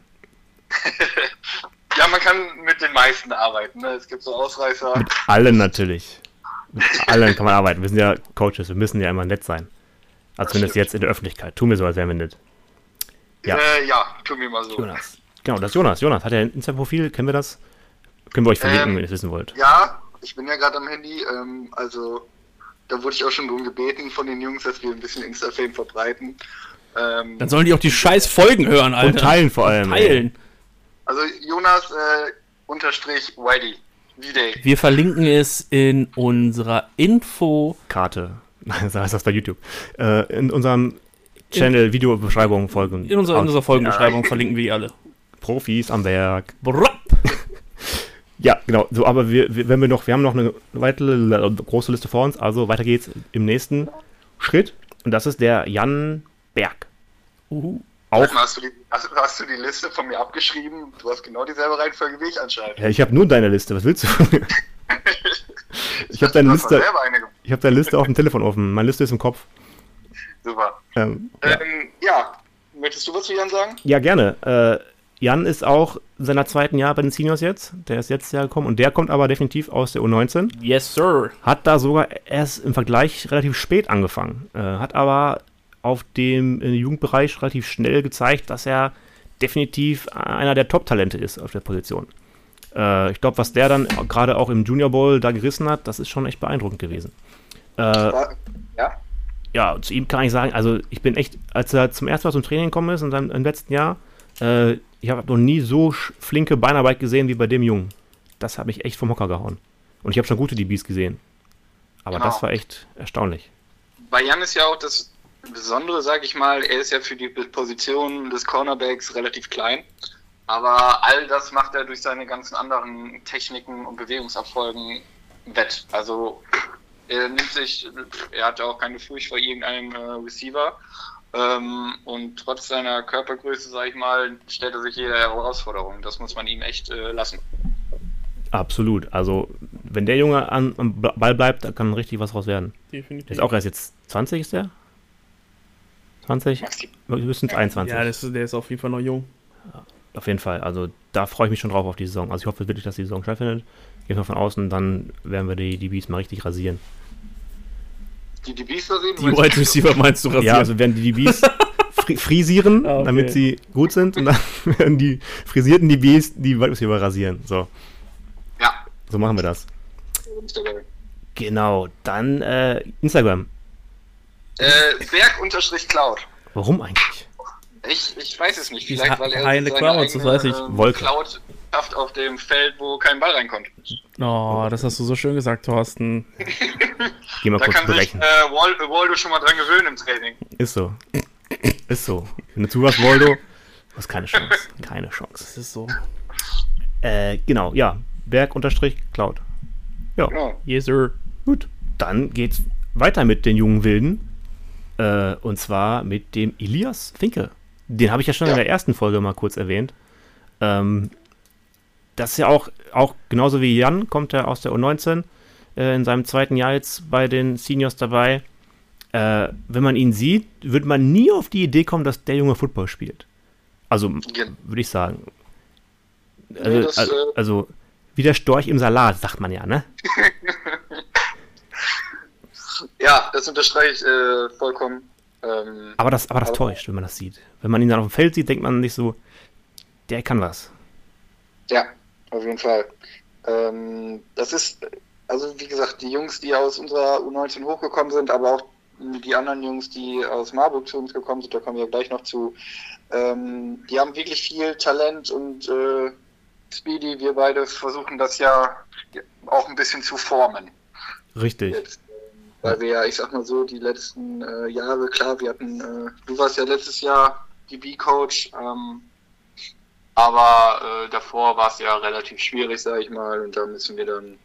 Ja, man kann mit den meisten arbeiten. Ne? Es gibt so Ausreißer. Mit allen natürlich. Mit allen kann man arbeiten. Wir sind ja Coaches, wir müssen ja immer nett sein. Als Das wenn es stimmt. jetzt in der Öffentlichkeit. Tun wir so, als wären wir nett. Ja. Äh, ja, tun wir mal so. Jonas. Genau, das ist Jonas. Jonas, hat er ein Insta-Profil? Kennen wir das? Können wir euch verlinken, Ähm, wenn ihr es wissen wollt. Ja, ich bin ja gerade am Handy. Ähm, also, da wurde ich auch schon drum gebeten von den Jungs, dass wir ein bisschen Insta-Fame verbreiten. Ähm, Dann sollen die auch die scheiß Folgen hören, Alter. Und teilen vor allem. ey. Teilen. Also, Jonas äh, unterstrich Whitey. Wir verlinken es in unserer Info. Karte. Nein, so heißt das bei YouTube. Äh, in unserem Channel, Videobeschreibung, Folgen. In unserer, in unserer Folgenbeschreibung Ja. verlinken wir die alle. Profis am Werk. Ja, genau. So, aber wir, wir, wenn wir noch, wir haben noch eine weitere äh, große Liste vor uns. Also weiter geht's im nächsten Schritt. Und das ist der Jan Berg. Uhu. Auch. Mal, Hast du, die, hast, hast du die Liste von mir abgeschrieben? Du hast genau dieselbe Reihenfolge wie ich anscheinend. Ja, ich habe nur deine Liste. Was willst du? ich habe deine Liste. Ich habe deine Liste auf dem Telefon offen. Meine Liste ist im Kopf. Super. Ähm, ja. Ähm, ja, möchtest du was zu Jan sagen? ja, gerne. Äh, Jan ist auch in seiner zweiten Jahr bei den Seniors jetzt. Der ist jetzt ja gekommen und der kommt aber definitiv aus der U19. Yes, sir. Hat da sogar erst im Vergleich relativ spät angefangen. Äh, hat aber auf dem äh, Jugendbereich relativ schnell gezeigt, dass er definitiv einer der Top-Talente ist auf der Position. Äh, ich glaube, was der dann gerade auch im Junior Bowl da gerissen hat, das ist schon echt beeindruckend gewesen. Äh, Ja? ja, zu ihm kann ich sagen, also ich bin echt, als er zum ersten Mal zum Training gekommen ist und dann im letzten Jahr, äh, ich habe noch nie so flinke Beinarbeit gesehen wie bei dem Jungen. Das hat mich echt vom Hocker gehauen. Und ich habe schon gute DBs gesehen. Aber Genau. das war echt erstaunlich. Bei Jan ist ja auch das Besondere, sag ich mal, er ist ja für die Position des Cornerbacks relativ klein. Aber all das macht er durch seine ganzen anderen Techniken und Bewegungserfolgen wett. Also er nimmt sich, er hat ja auch keine Furcht vor irgendeinem äh, Receiver. Ähm, und trotz seiner Körpergröße, sag ich mal, stellt er sich jeder Herausforderung. Das muss man ihm echt äh, lassen. Absolut. Also, wenn der Junge an, am Ba- Ball bleibt, da kann richtig was raus werden. Der Definitiv. ist auch erst jetzt 20, ist der? 20? Höchstens 21. ja, das ist, der ist auf jeden Fall noch jung. Auf jeden Fall. Also da freue ich mich schon drauf auf die Saison. Also ich hoffe wirklich, dass die Saison stattfindet. Gehen wir von außen, dann werden wir die, die Bees mal richtig rasieren. Die DBs da sehen? Die Wide Receiver meinst du rasieren? Ja, also werden die DBs fri frisieren, Ah, okay. damit sie gut sind und dann werden die frisierten DBs die Wide Receiver rasieren. So, ja. so machen wir das. dabei. Genau, dann äh, Instagram. Äh, Berg-Cloud. Warum eigentlich? Ich, ich weiß es nicht. Vielleicht, weil er seine Clouds, das weiß ich. Wolke. Cloud schafft auf dem Feld, wo kein Ball reinkommt. Oh, das hast du so schön gesagt, Thorsten. Geh mal Da kurz kann sich berechnen. äh, Wal Waldo schon mal dran gewöhnen im Training. Ist so. Ist so. Wenn du zuhörst, du hast keine Chance. Keine Chance. Das ist so. Äh, genau, ja. Berg-Cloud. Ja. Genau. Yes, sir. Gut, dann geht's weiter mit den jungen Wilden. Äh, und zwar mit dem Elias Finke. Den habe ich ja schon Ja. in der ersten Folge mal kurz erwähnt. Ähm, das ist ja auch, auch genauso wie Jan, kommt er aus der U19, äh, in seinem zweiten Jahr jetzt bei den Seniors dabei. Äh, wenn man ihn sieht, wird man nie auf die Idee kommen, dass der Junge Football spielt. Also, Gen- würde ich sagen. Also, das, also, also, wie der Storch im Salat, sagt man ja, ne? Ja, das unterstreiche ich äh, vollkommen. Ähm, Aber das, aber das Aber- täuscht, wenn man das sieht. Wenn man ihn dann auf dem Feld sieht, denkt man nicht so, der kann was. Ja, auf jeden Fall. Ähm, das ist, also wie gesagt, die Jungs, die aus unserer U19 hochgekommen sind, aber auch die anderen Jungs, die aus Marburg zu uns gekommen sind, da kommen wir gleich noch zu, ähm, die haben wirklich viel Talent und äh, Speedy, wir beide versuchen das ja auch ein bisschen zu formen. Richtig. Jetzt, weil wir ja, ich sag mal so, die letzten äh, Jahre, klar, wir hatten, äh, du warst ja letztes Jahr DB-Coach, ähm, aber äh, davor war es ja relativ schwierig, sag ich mal, und da müssen wir dann,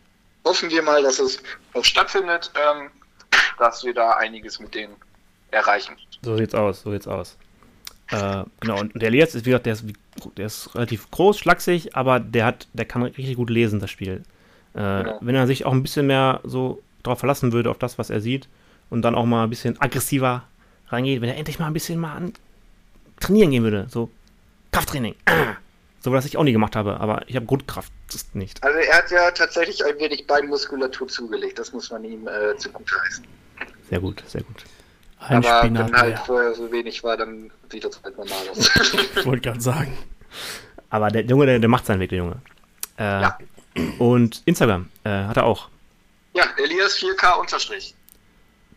hoffen wir mal, dass es auch stattfindet, ähm, dass wir da einiges mit denen erreichen. So sieht's aus, so sieht's aus. Äh, genau, und der Elias ist, wie gesagt, der ist, der ist relativ groß, schlaksig, aber der hat, der kann richtig gut lesen, das Spiel. Äh, Genau. Wenn er sich auch ein bisschen mehr so darauf verlassen würde, auf das, was er sieht, und dann auch mal ein bisschen aggressiver reingeht, wenn er endlich mal ein bisschen mal an trainieren gehen würde, so Krafttraining. Ah. So was ich auch nie gemacht habe, aber ich habe Grundkraft das ist nicht. Also er hat ja tatsächlich ein wenig Beinmuskulatur zugelegt, das muss man ihm äh, zugute heißen. Sehr gut, sehr gut. Ein aber Spinat wenn halt mehr. vorher so wenig war, dann sieht das halt normal aus. Ich wollte gerade sagen. Aber der Junge, der, der macht seinen Weg, der Junge. Äh, Ja. Und Instagram äh, hat er auch. Ja, Elias 4K unterstrich.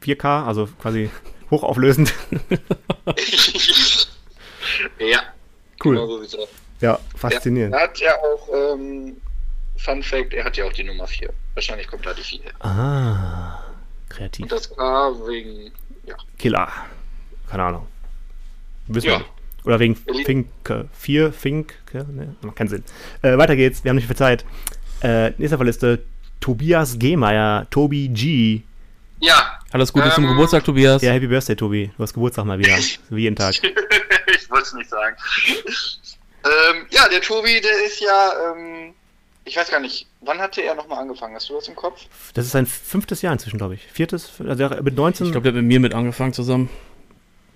4K, also quasi hochauflösend. ja, Cool. genau so. Ja, faszinierend. Er hat ja auch, ähm, Fun Fact, er hat ja auch die Nummer 4. Wahrscheinlich kommt da die 4. Ah, kreativ. Und das K wegen, ja. Killer. Keine Ahnung. Wissen Ja. wir. Oder wegen Finke. 4, Finke. Ne, macht keinen Sinn. Äh, weiter geht's, wir haben nicht viel Zeit. Äh, nächste auf der Liste. Tobias Gehmeier, Tobi G. Ja, Alles Gute zum Ähm, Geburtstag, Tobias. Ja, Happy Birthday, Tobi. Du hast Geburtstag mal wieder. Wie jeden Tag. ich wollte es nicht sagen. ähm, ja, der Tobi, der ist ja, ähm, ich weiß gar nicht, wann hatte er nochmal angefangen? Hast du das im Kopf? Das ist sein fünftes Jahr inzwischen, glaube ich. Viertes, also mit 19. Ich glaube, der hat mit mir mit angefangen zusammen.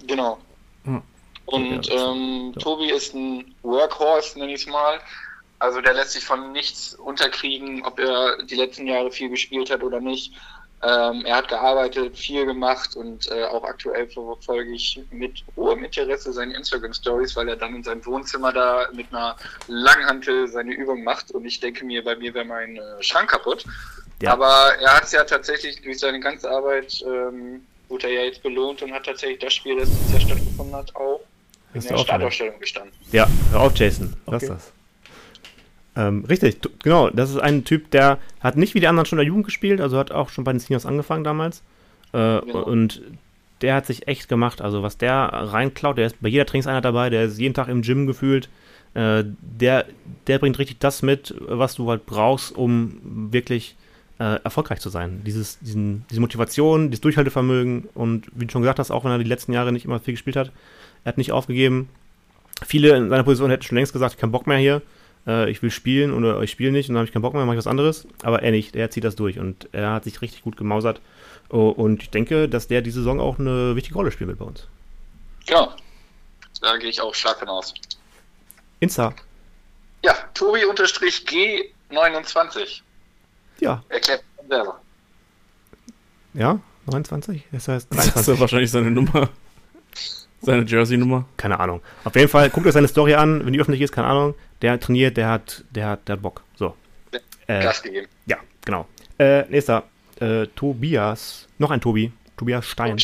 Genau. Ja. Und Ja, ähm, ja. Tobi ist ein Workhorse, nenne ich es mal. Also der lässt sich von nichts unterkriegen, ob er die letzten Jahre viel gespielt hat oder nicht. Ähm, er hat gearbeitet, viel gemacht und äh, auch aktuell verfolge ich mit hohem Interesse seine Instagram-Stories, weil er dann in seinem Wohnzimmer da mit einer Langhantel seine Übung macht und ich denke mir, bei mir wäre mein äh, Schrank kaputt. Ja. Aber er hat es ja tatsächlich durch seine ganze Arbeit, ähm, wurde er ja jetzt belohnt und hat tatsächlich das Spiel, das dieses Jahr stattgefunden hat, auch in der auch Startaufstellung gestanden. Ja, hör auf, Jason. Lass Okay. das. Ähm, richtig, genau. Das ist ein Typ, der hat nicht wie die anderen schon in der Jugend gespielt, also hat auch schon bei den Seniors angefangen damals. Äh, Genau. Und der hat sich echt gemacht. Also, was der reinklaut, der ist bei jeder Trainingseinheit dabei, der ist jeden Tag im Gym gefühlt. Äh, der, der bringt richtig das mit, was du halt brauchst, um wirklich äh, erfolgreich zu sein. Dieses, diesen, diese Motivation, dieses Durchhaltevermögen und wie du schon gesagt hast, auch wenn er die letzten Jahre nicht immer viel gespielt hat, er hat nicht aufgegeben. Viele in seiner Position hätten schon längst gesagt, keinen Bock mehr hier, äh, ich will spielen oder ich spiele nicht und dann habe ich keinen Bock mehr, mache ich was anderes. Aber er nicht, er zieht das durch und er hat sich richtig gut gemausert. Oh, und ich denke, dass der diese Saison auch eine wichtige Rolle spielen wird bei uns. Genau. Da gehe ich auch stark von aus. Insta, Ja, Tobi-G29. ja, Erklärt sich selber. ja, 29, das heißt Das ist 23. ja wahrscheinlich seine Nummer. Seine Jersey-Nummer. keine Ahnung. Auf jeden Fall, guckt euch seine Story an, wenn die öffentlich ist, keine Ahnung. Der trainiert, der hat, der hat, der hat Bock. So. Äh, Gas gegeben. ja, genau. Äh, nächster, äh, Tobias, noch ein Tobi, Tobias Stein.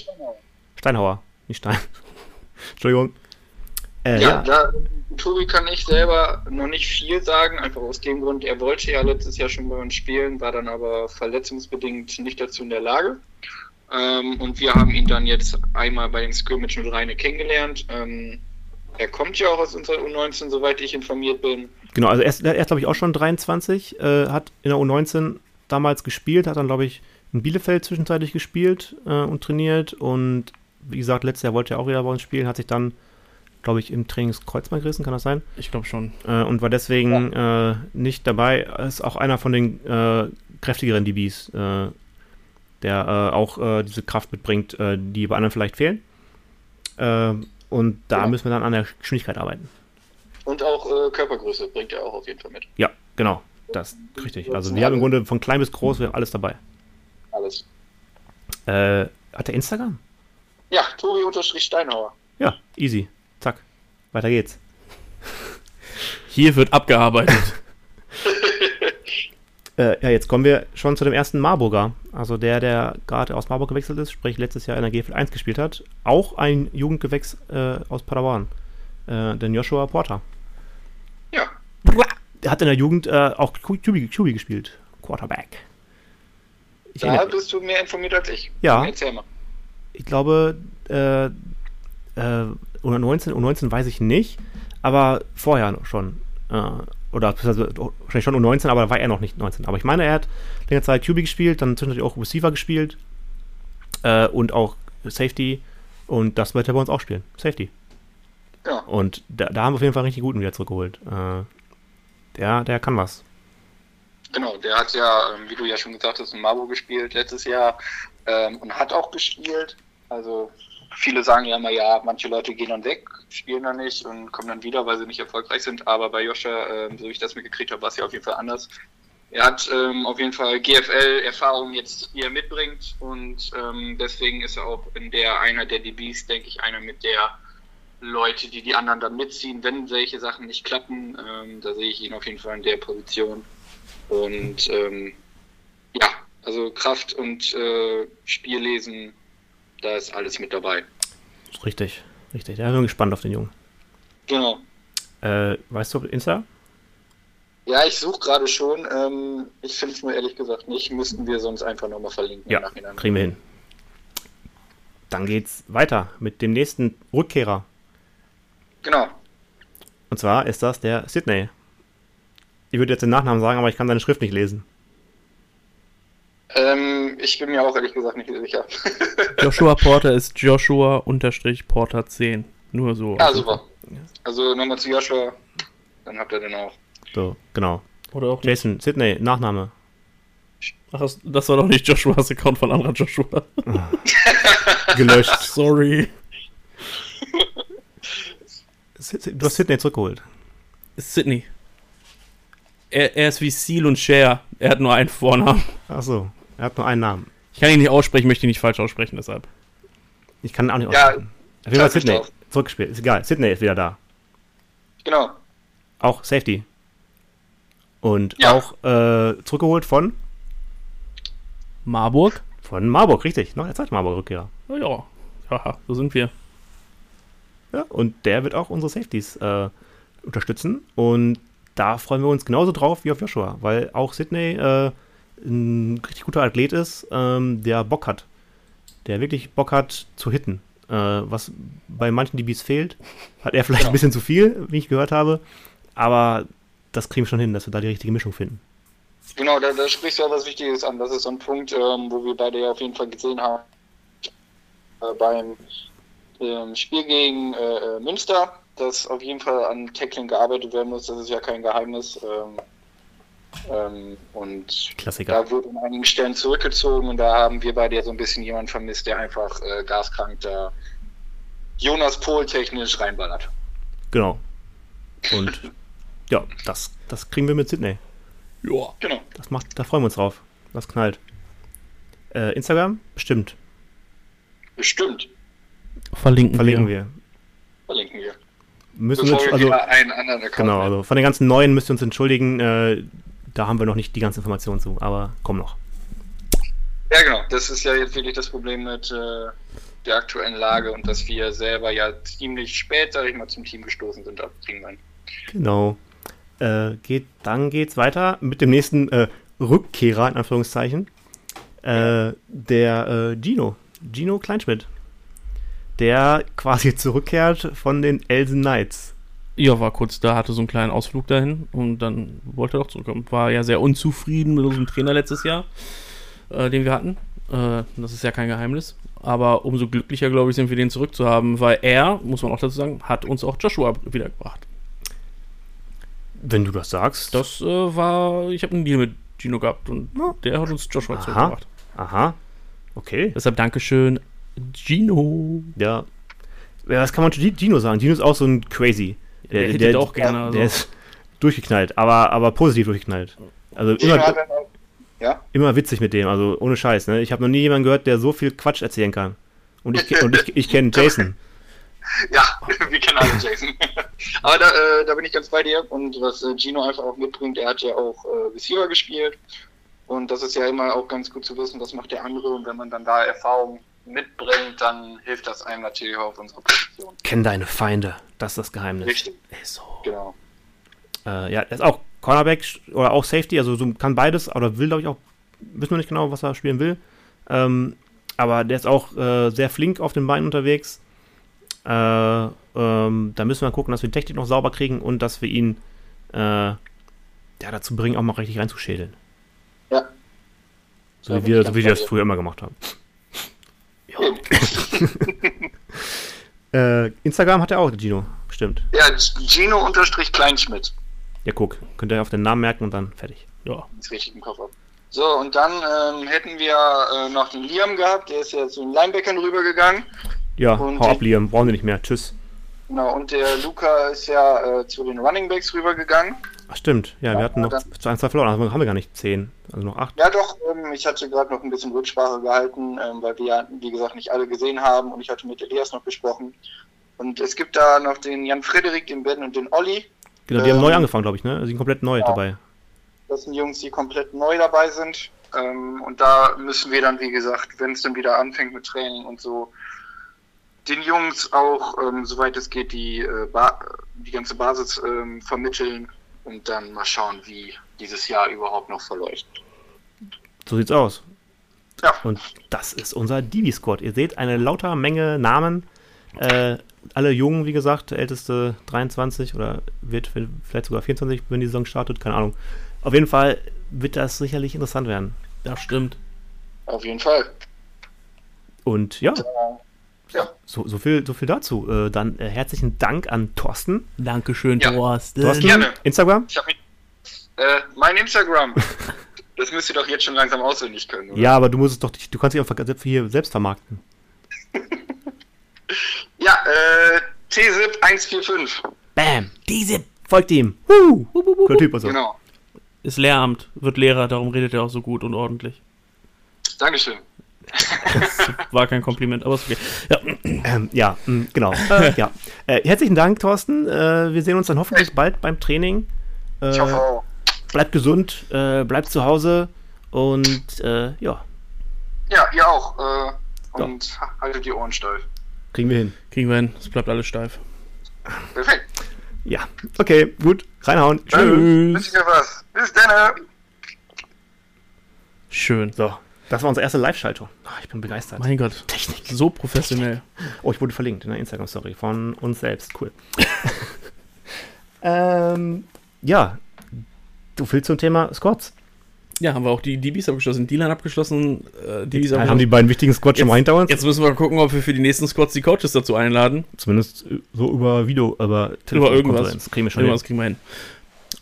Steinhauer, nicht Stein. Entschuldigung. Äh, Ja, ja, da, Tobi kann ich selber noch nicht viel sagen, einfach aus dem Grund, er wollte ja letztes Jahr schon bei uns spielen, war dann aber verletzungsbedingt nicht dazu in der Lage. Ähm, und wir haben ihn dann jetzt einmal bei dem Scrimmage mit Reine kennengelernt. Ähm, er kommt ja auch aus unserer U19, soweit ich informiert bin. genau. Also er ist, ist glaube ich, auch schon 23, äh, hat in der U19 damals gespielt, hat dann, glaube ich, in Bielefeld zwischenzeitlich gespielt äh, und trainiert. Und wie gesagt, letztes Jahr wollte er auch wieder bei uns spielen, hat sich dann, glaube ich, im Trainingskreuzband gerissen, kann das sein? Ich glaube schon. äh, und war deswegen äh, nicht dabei. Ist auch einer von den äh, kräftigeren DBs, äh, der äh, auch äh, diese Kraft mitbringt, äh, die bei anderen vielleicht fehlen. Äh, und da Ja. müssen wir dann an der Geschwindigkeit arbeiten. Und auch äh, Körpergröße bringt er auch auf jeden Fall mit. Ja, genau. Das ist richtig. Also wir haben im Grunde von klein bis groß, wir haben alles dabei. Alles. Äh, hat er Instagram? Ja, Tobi-Steinhauer. Ja, easy. Zack. Weiter geht's. Hier wird abgearbeitet. Äh, ja, jetzt kommen wir schon zu dem ersten Marburger. Also der, der gerade aus Marburg gewechselt ist, sprich letztes Jahr in der GFL 1 gespielt hat. Auch ein Jugendgewächs äh, aus Padawan. Äh, den Joshua Porter. Ja, Der hat in der Jugend äh, auch QB, QB gespielt. Quarterback. Ich, da bist du mehr informiert als ich. Ja. Erzähl mal. ich glaube, äh, äh, U19, U19 weiß ich nicht, aber vorher schon. Äh, oder wahrscheinlich schon U19, aber da war er noch nicht 19. Aber ich meine, er hat längere Zeit QB gespielt, dann zwischendurch auch Receiver gespielt äh, und auch Safety. Und das wird er bei uns auch spielen. Safety. Ja. Und da, da haben wir auf jeden Fall richtig guten wieder zurückgeholt. Äh, der, der kann was. Genau, der hat ja, ähm, wie du ja schon gesagt hast, in Marburg gespielt letztes Jahr ähm, und hat auch gespielt. Also viele sagen ja immer, ja, manche Leute gehen dann weg, spielen dann nicht und kommen dann wieder, weil sie nicht erfolgreich sind. Aber bei Joscha, ähm, so wie ich das mitgekriegt habe, war es ja auf jeden Fall anders. Er hat ähm, auf jeden Fall GFL-Erfahrung jetzt, die er mitbringt und ähm, deswegen ist er auch in der einer der DBs, denke ich, einer mit der Leute, die die anderen dann mitziehen, wenn solche Sachen nicht klappen. Ähm, da sehe ich ihn auf jeden Fall in der Position. Und ähm, ja, also Kraft und äh, Spiellesen, da ist alles mit dabei. Richtig, richtig. Da bin gespannt auf den Jungen. Genau. Äh, weißt du, Insta? Ja, ich suche gerade schon. Ähm, ich finde es nur ehrlich gesagt nicht. Müssten wir sonst einfach nochmal verlinken. Ja, kriegen wir hin. Dann geht's weiter mit dem nächsten Rückkehrer. Genau. Und zwar ist das der Sydney. Ich würde jetzt den Nachnamen sagen, aber ich kann seine Schrift nicht lesen. Ähm, ich bin mir auch ehrlich gesagt nicht sicher. Joshua Porter ist Joshua unterstrich Porter 10. Nur so. ja, super. Also nochmal zu Joshua. Dann habt ihr den auch. So, genau. Oder auch nicht. Jason, Sydney, Nachname. Ach, das- war doch nicht Joshuas Account von anderer Joshua. Gelöscht. Sorry. Du hast Sydney zurückgeholt. Sydney. Er, er ist wie Seal und Cher. Er hat nur einen Vornamen. Ach so, er hat nur einen Namen. Ich kann ihn nicht aussprechen, möchte ihn nicht falsch aussprechen, deshalb. Ich kann ihn auch nicht Ja, aussprechen. Auf jeden Fall Sydney. Zurückgespielt. Ist egal. Sydney ist wieder da. Genau. Auch Safety. Und Ja. auch äh, zurückgeholt von, Marburg? von Marburg, richtig. Noch der zweite Marburg-Rückkehrer. Ja, ja. Haha, so sind wir. Ja, und der wird auch unsere Safeties äh, unterstützen. Und da freuen wir uns genauso drauf wie auf Joshua, weil auch Sydney äh, ein richtig guter Athlet ist, ähm, der Bock hat. Der wirklich Bock hat zu hitten. Äh, was bei manchen DBs fehlt, hat er vielleicht Ja. ein bisschen zu viel, wie ich gehört habe. Aber das kriegen wir schon hin, dass wir da die richtige Mischung finden. Genau, da, da sprichst du auch was Wichtiges an. Das ist so ein Punkt, ähm, wo wir beide ja auf jeden Fall gesehen haben. Äh, beim ähm, Spiel gegen äh, äh, Münster, dass auf jeden Fall an Tackling gearbeitet werden muss. Das ist ja kein Geheimnis. Ähm, ähm, und Klassiker. da wird an einigen Stellen zurückgezogen und da haben wir beide ja so ein bisschen jemanden vermisst, der einfach äh, gaskrank da Jonas Pohl technisch reinballert. Genau. Und ja, das, das kriegen wir mit Sydney. Ja. Genau. Das macht, da freuen wir uns drauf. Das knallt. Äh, Instagram? Bestimmt. Bestimmt. Verlinken, Verlinken wir. wir. Verlinken wir. Müssen wir Bevor uns, wir also, einen anderen Account genau, also von den ganzen neuen müsst ihr uns entschuldigen. Äh, da haben wir noch nicht die ganze Information zu, aber komm noch. Ja, genau. Das ist ja jetzt wirklich das Problem mit äh, der aktuellen Lage und dass wir selber ja ziemlich spät, sag ich mal, zum Team gestoßen sind ab Kringmann. Genau. Äh, geht, dann geht's weiter mit dem nächsten äh, Rückkehrer, in Anführungszeichen. Äh, der äh, Gino. Gino Kleinschmidt. Der quasi zurückkehrt von den Elsen Knights. Ja, war kurz da, hatte so einen kleinen Ausflug dahin und dann wollte er doch zurückkommen. War ja sehr unzufrieden mit unserem Trainer letztes Jahr, äh, den wir hatten. Äh, das ist ja kein Geheimnis. Aber umso glücklicher, glaube ich, sind wir den zurückzuhaben, weil er, muss man auch dazu sagen, hat uns auch Joshua wiedergebracht. Wenn du das sagst. Das äh, war, ich habe einen Deal mit Gino gehabt und der hat uns Joshua Aha. zurückgebracht. Aha. Okay. Deshalb Dankeschön, Gino. Ja. ja. Was kann man zu Gi- Gino sagen? Gino ist auch so ein Crazy. Der hätte ich auch gerne, also. Der ist durchgeknallt, aber, aber positiv durchgeknallt. Also immer, hat dann auch, ja? immer witzig mit dem, also ohne Scheiß. Ne? Ich habe noch nie jemanden gehört, der so viel Quatsch erzählen kann. Und ich, und ich, ich kenne Jason. Ja, wir kennen alle Jason. Aber da, äh, da bin ich ganz bei dir. Und was äh, Gino einfach auch mitbringt, er hat ja auch äh, Receiver gespielt. Und das ist ja immer auch ganz gut zu wissen, was macht der andere. Und wenn man dann da Erfahrung mitbringt, dann hilft das einem natürlich auch auf unserer Position. Kenn deine Feinde. Das ist das Geheimnis. Richtig, so. genau. Äh, ja, er ist auch Cornerback oder auch Safety, also so kann beides, oder will, glaube ich, auch, wissen wir nicht genau, was er spielen will. Ähm, aber der ist auch äh, sehr flink auf den Beinen unterwegs. Äh, ähm, da müssen wir gucken, dass wir die Technik noch sauber kriegen und dass wir ihn äh, ja, dazu bringen, auch mal richtig reinzuschädeln. Ja. So wie wir, so wie wir das früher immer gemacht haben. äh, Instagram hat er auch, Gino, bestimmt. Ja, Gino unterstrich Kleinschmidt. Ja, guck, könnt ihr auf den Namen merken und dann fertig. Ja. Ist richtig im Kopf ab. So, und dann ähm, hätten wir äh, noch den Liam gehabt, der ist ja zu den Linebackern rübergegangen. Ja, Und hau ab, Liam, brauchen wir nicht mehr. Tschüss. Genau, und der Luca ist ja äh, zu den Running Backs rübergegangen. Ach, stimmt. Ja, wir hatten noch zu 1, 2 verloren. Also haben wir gar nicht 10. Also noch 8. Ja, doch, ähm, ich hatte gerade noch ein bisschen Rücksprache gehalten, ähm, weil wir ja, wie gesagt, nicht alle gesehen haben und ich hatte mit Elias noch gesprochen. Und es gibt da noch den Jan Frederik, den Ben und den Olli. Genau, die haben Ähm, neu angefangen, glaube ich, ne? Sie sind komplett neu ja. dabei. Das sind Jungs, die komplett neu dabei sind. Ähm, und da müssen wir dann, wie gesagt, wenn es dann wieder anfängt mit Training und so, den Jungs auch, ähm, soweit es geht, die, äh, die ganze Basis ähm, vermitteln und dann mal schauen, wie dieses Jahr überhaupt noch verläuft. So sieht's aus. Ja, Und das ist unser Divi-Squad. Ihr seht eine lauter Menge Namen. Äh, alle jungen, wie gesagt, der älteste 23 oder wird vielleicht sogar 24, wenn die Saison startet, keine Ahnung. Auf jeden Fall wird das sicherlich interessant werden. Das stimmt. auf jeden Fall. Und ja, Ja, so, so, viel, so viel dazu. Äh, dann äh, herzlichen Dank an Thorsten. Dankeschön, Ja. Thorsten. Thorsten, Gerne. Instagram? ich mich. Äh, mein Instagram. das müsst ihr doch jetzt schon langsam auswendig können. Oder? Ja, aber du musst es doch, du kannst dich auch hier selbst vermarkten. Ja, äh, TSIP145. Bam! Diese folgt ihm. Huh. Typ also. Genau. Ist Lehramt, wird Lehrer, darum redet er auch so gut und ordentlich. Dankeschön. Das war kein Kompliment, aber ist okay. Ja, Ähm, ja, mh, genau. Äh, ja. Äh, herzlichen Dank, Thorsten. Äh, wir sehen uns dann hoffentlich bald beim Training. Äh, Ich hoffe auch. bleibt gesund, äh, bleibt zu Hause und äh, ja, Ja, ihr auch. Äh, und haltet die Ohren steif. kriegen wir hin. kriegen wir hin. Es bleibt alles steif. Perfekt. Ja, okay, gut. Reinhauen. Tschüss. Bis dann. Schön. So, das war unsere erste Live-Schaltung. Ah, ich bin begeistert. Mein Gott. Technik. So professionell. Oh, ich wurde verlinkt in der Instagram-Story von uns selbst. Cool. ähm, ja, du viel zum Thema Squads. Ja, haben wir auch die DBs abgeschlossen, D-Line abgeschlossen, äh, DBs Haben die abgeschlossen. beiden wichtigen Squads schon mal hinter uns? Jetzt müssen wir gucken, ob wir für die nächsten Squads die Coaches dazu einladen. Zumindest äh, so über Video, über Über irgendwas. Kriegen wir schon Irgendwas hin. kriegen wir hin.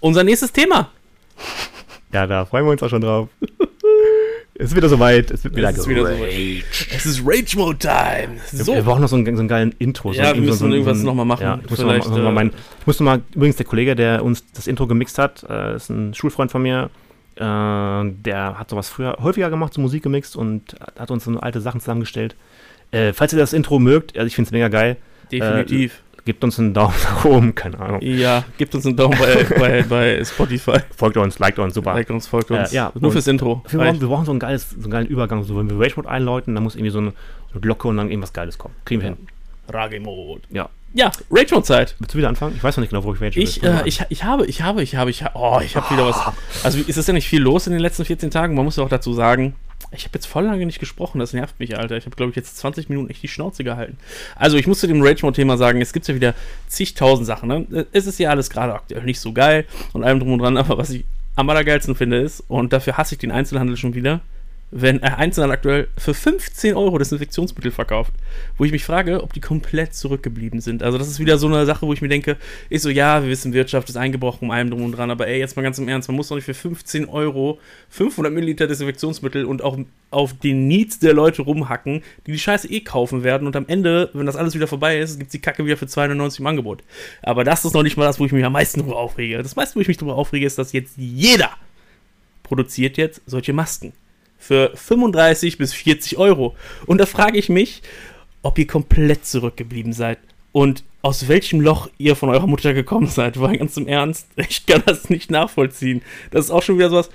Unser nächstes Thema. Ja, da freuen wir uns auch schon drauf. Es ist wieder soweit. Es wird wieder, Es ist wieder Rage. soweit. Es ist Rage Mode Time. Wir, So. wir brauchen noch so einen, so einen geilen Intro. So Ja, wir so, müssen irgendwas noch mal machen. Ja, ich, muss noch mal, noch mal äh, mein, ich musste mal, übrigens der Kollege, der uns das Intro gemixt hat, äh, ist ein Schulfreund von mir. Äh, der hat sowas früher häufiger gemacht, so Musik gemixt und hat uns so alte Sachen zusammengestellt. Äh, falls ihr das Intro mögt, also ich finde es mega geil, Definitiv. Gebt uns einen Daumen nach oben, keine Ahnung. Ja, gebt uns einen Daumen bei, bei, bei Spotify. Folgt uns, liked uns, super. Like uns, folgt uns. Äh, ja, Nur fürs Intro. Wir brauchen, wir brauchen so, ein geiles, so einen geilen Übergang. So, wenn wir Rage Mode einläuten, dann muss irgendwie so eine, so eine Glocke und dann irgendwas Geiles kommen. Kriegen wir hin. Rage-Mode. Ja. Ja, Rage-Mode-Zeit. Willst du wieder anfangen? Ich weiß noch nicht genau, wo ich Rage Ich, will. äh, ich, ich habe, ich habe, ich habe, ich habe, oh, ich habe wieder was. Also es ist ja nicht viel los in den letzten 14 Tagen. Man muss ja auch dazu sagen, ich habe jetzt voll lange nicht gesprochen. Das nervt mich, Alter. Ich habe, glaube ich, jetzt 20 Minuten echt die Schnauze gehalten. Also ich muss zu dem Rage-Mode-Thema sagen, es gibt ja wieder zigtausend Sachen. Ne? Es ist ja alles gerade aktuell nicht so geil und allem drum und dran. Aber was ich am allergeilsten finde ist, und dafür hasse ich den Einzelhandel schon wieder, wenn er Einzelhandel aktuell für 15 Euro Desinfektionsmittel verkauft, wo ich mich frage, ob die komplett zurückgeblieben sind. Also das ist wieder so eine Sache, wo ich mir denke, ist so, ja, wir wissen, Wirtschaft ist eingebrochen, um allem drum und dran, aber ey, jetzt mal ganz im Ernst, man muss doch nicht für 15 Euro 500 Milliliter Desinfektionsmittel und auch auf den Needs der Leute rumhacken, die die Scheiße eh kaufen werden und am Ende, wenn das alles wieder vorbei ist, gibt die Kacke wieder für 290 im Angebot. Aber das ist noch nicht mal das, wo ich mich am meisten drüber aufrege. Das meiste, wo ich mich drüber aufrege, ist, dass jetzt jeder produziert jetzt solche Masken für 35 bis 40 Euro. Und da frage ich mich, ob ihr komplett zurückgeblieben seid und aus welchem Loch ihr von eurer Mutter gekommen seid. Weil ganz im Ernst, ich kann das nicht nachvollziehen. Das ist auch schon wieder sowas.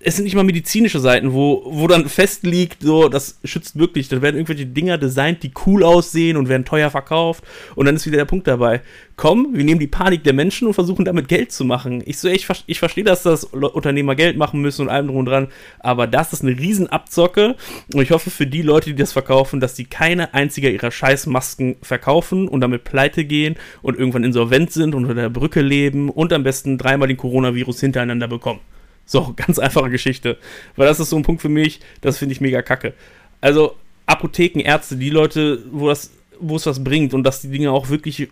Es sind nicht mal medizinische Seiten, wo, wo dann fest liegt, so, das schützt wirklich. Dann werden irgendwelche Dinger designt, die cool aussehen und werden teuer verkauft. Und dann ist wieder der Punkt dabei. Komm, wir nehmen die Panik der Menschen und versuchen damit Geld zu machen. Ich so, ich, ich verstehe, dass das Unternehmer Geld machen müssen und allem drum und dran. Aber das ist eine Riesenabzocke. Und ich hoffe für die Leute, die das verkaufen, dass die keine einzige ihrer Scheißmasken verkaufen und damit pleite gehen und irgendwann insolvent sind und unter der Brücke leben und am besten dreimal den Coronavirus hintereinander bekommen. So, ganz einfache Geschichte. Weil das ist so ein Punkt für mich, das finde ich mega kacke. Also, Apotheken, Ärzte, die Leute, wo das, es was bringt und dass die Dinge auch wirklich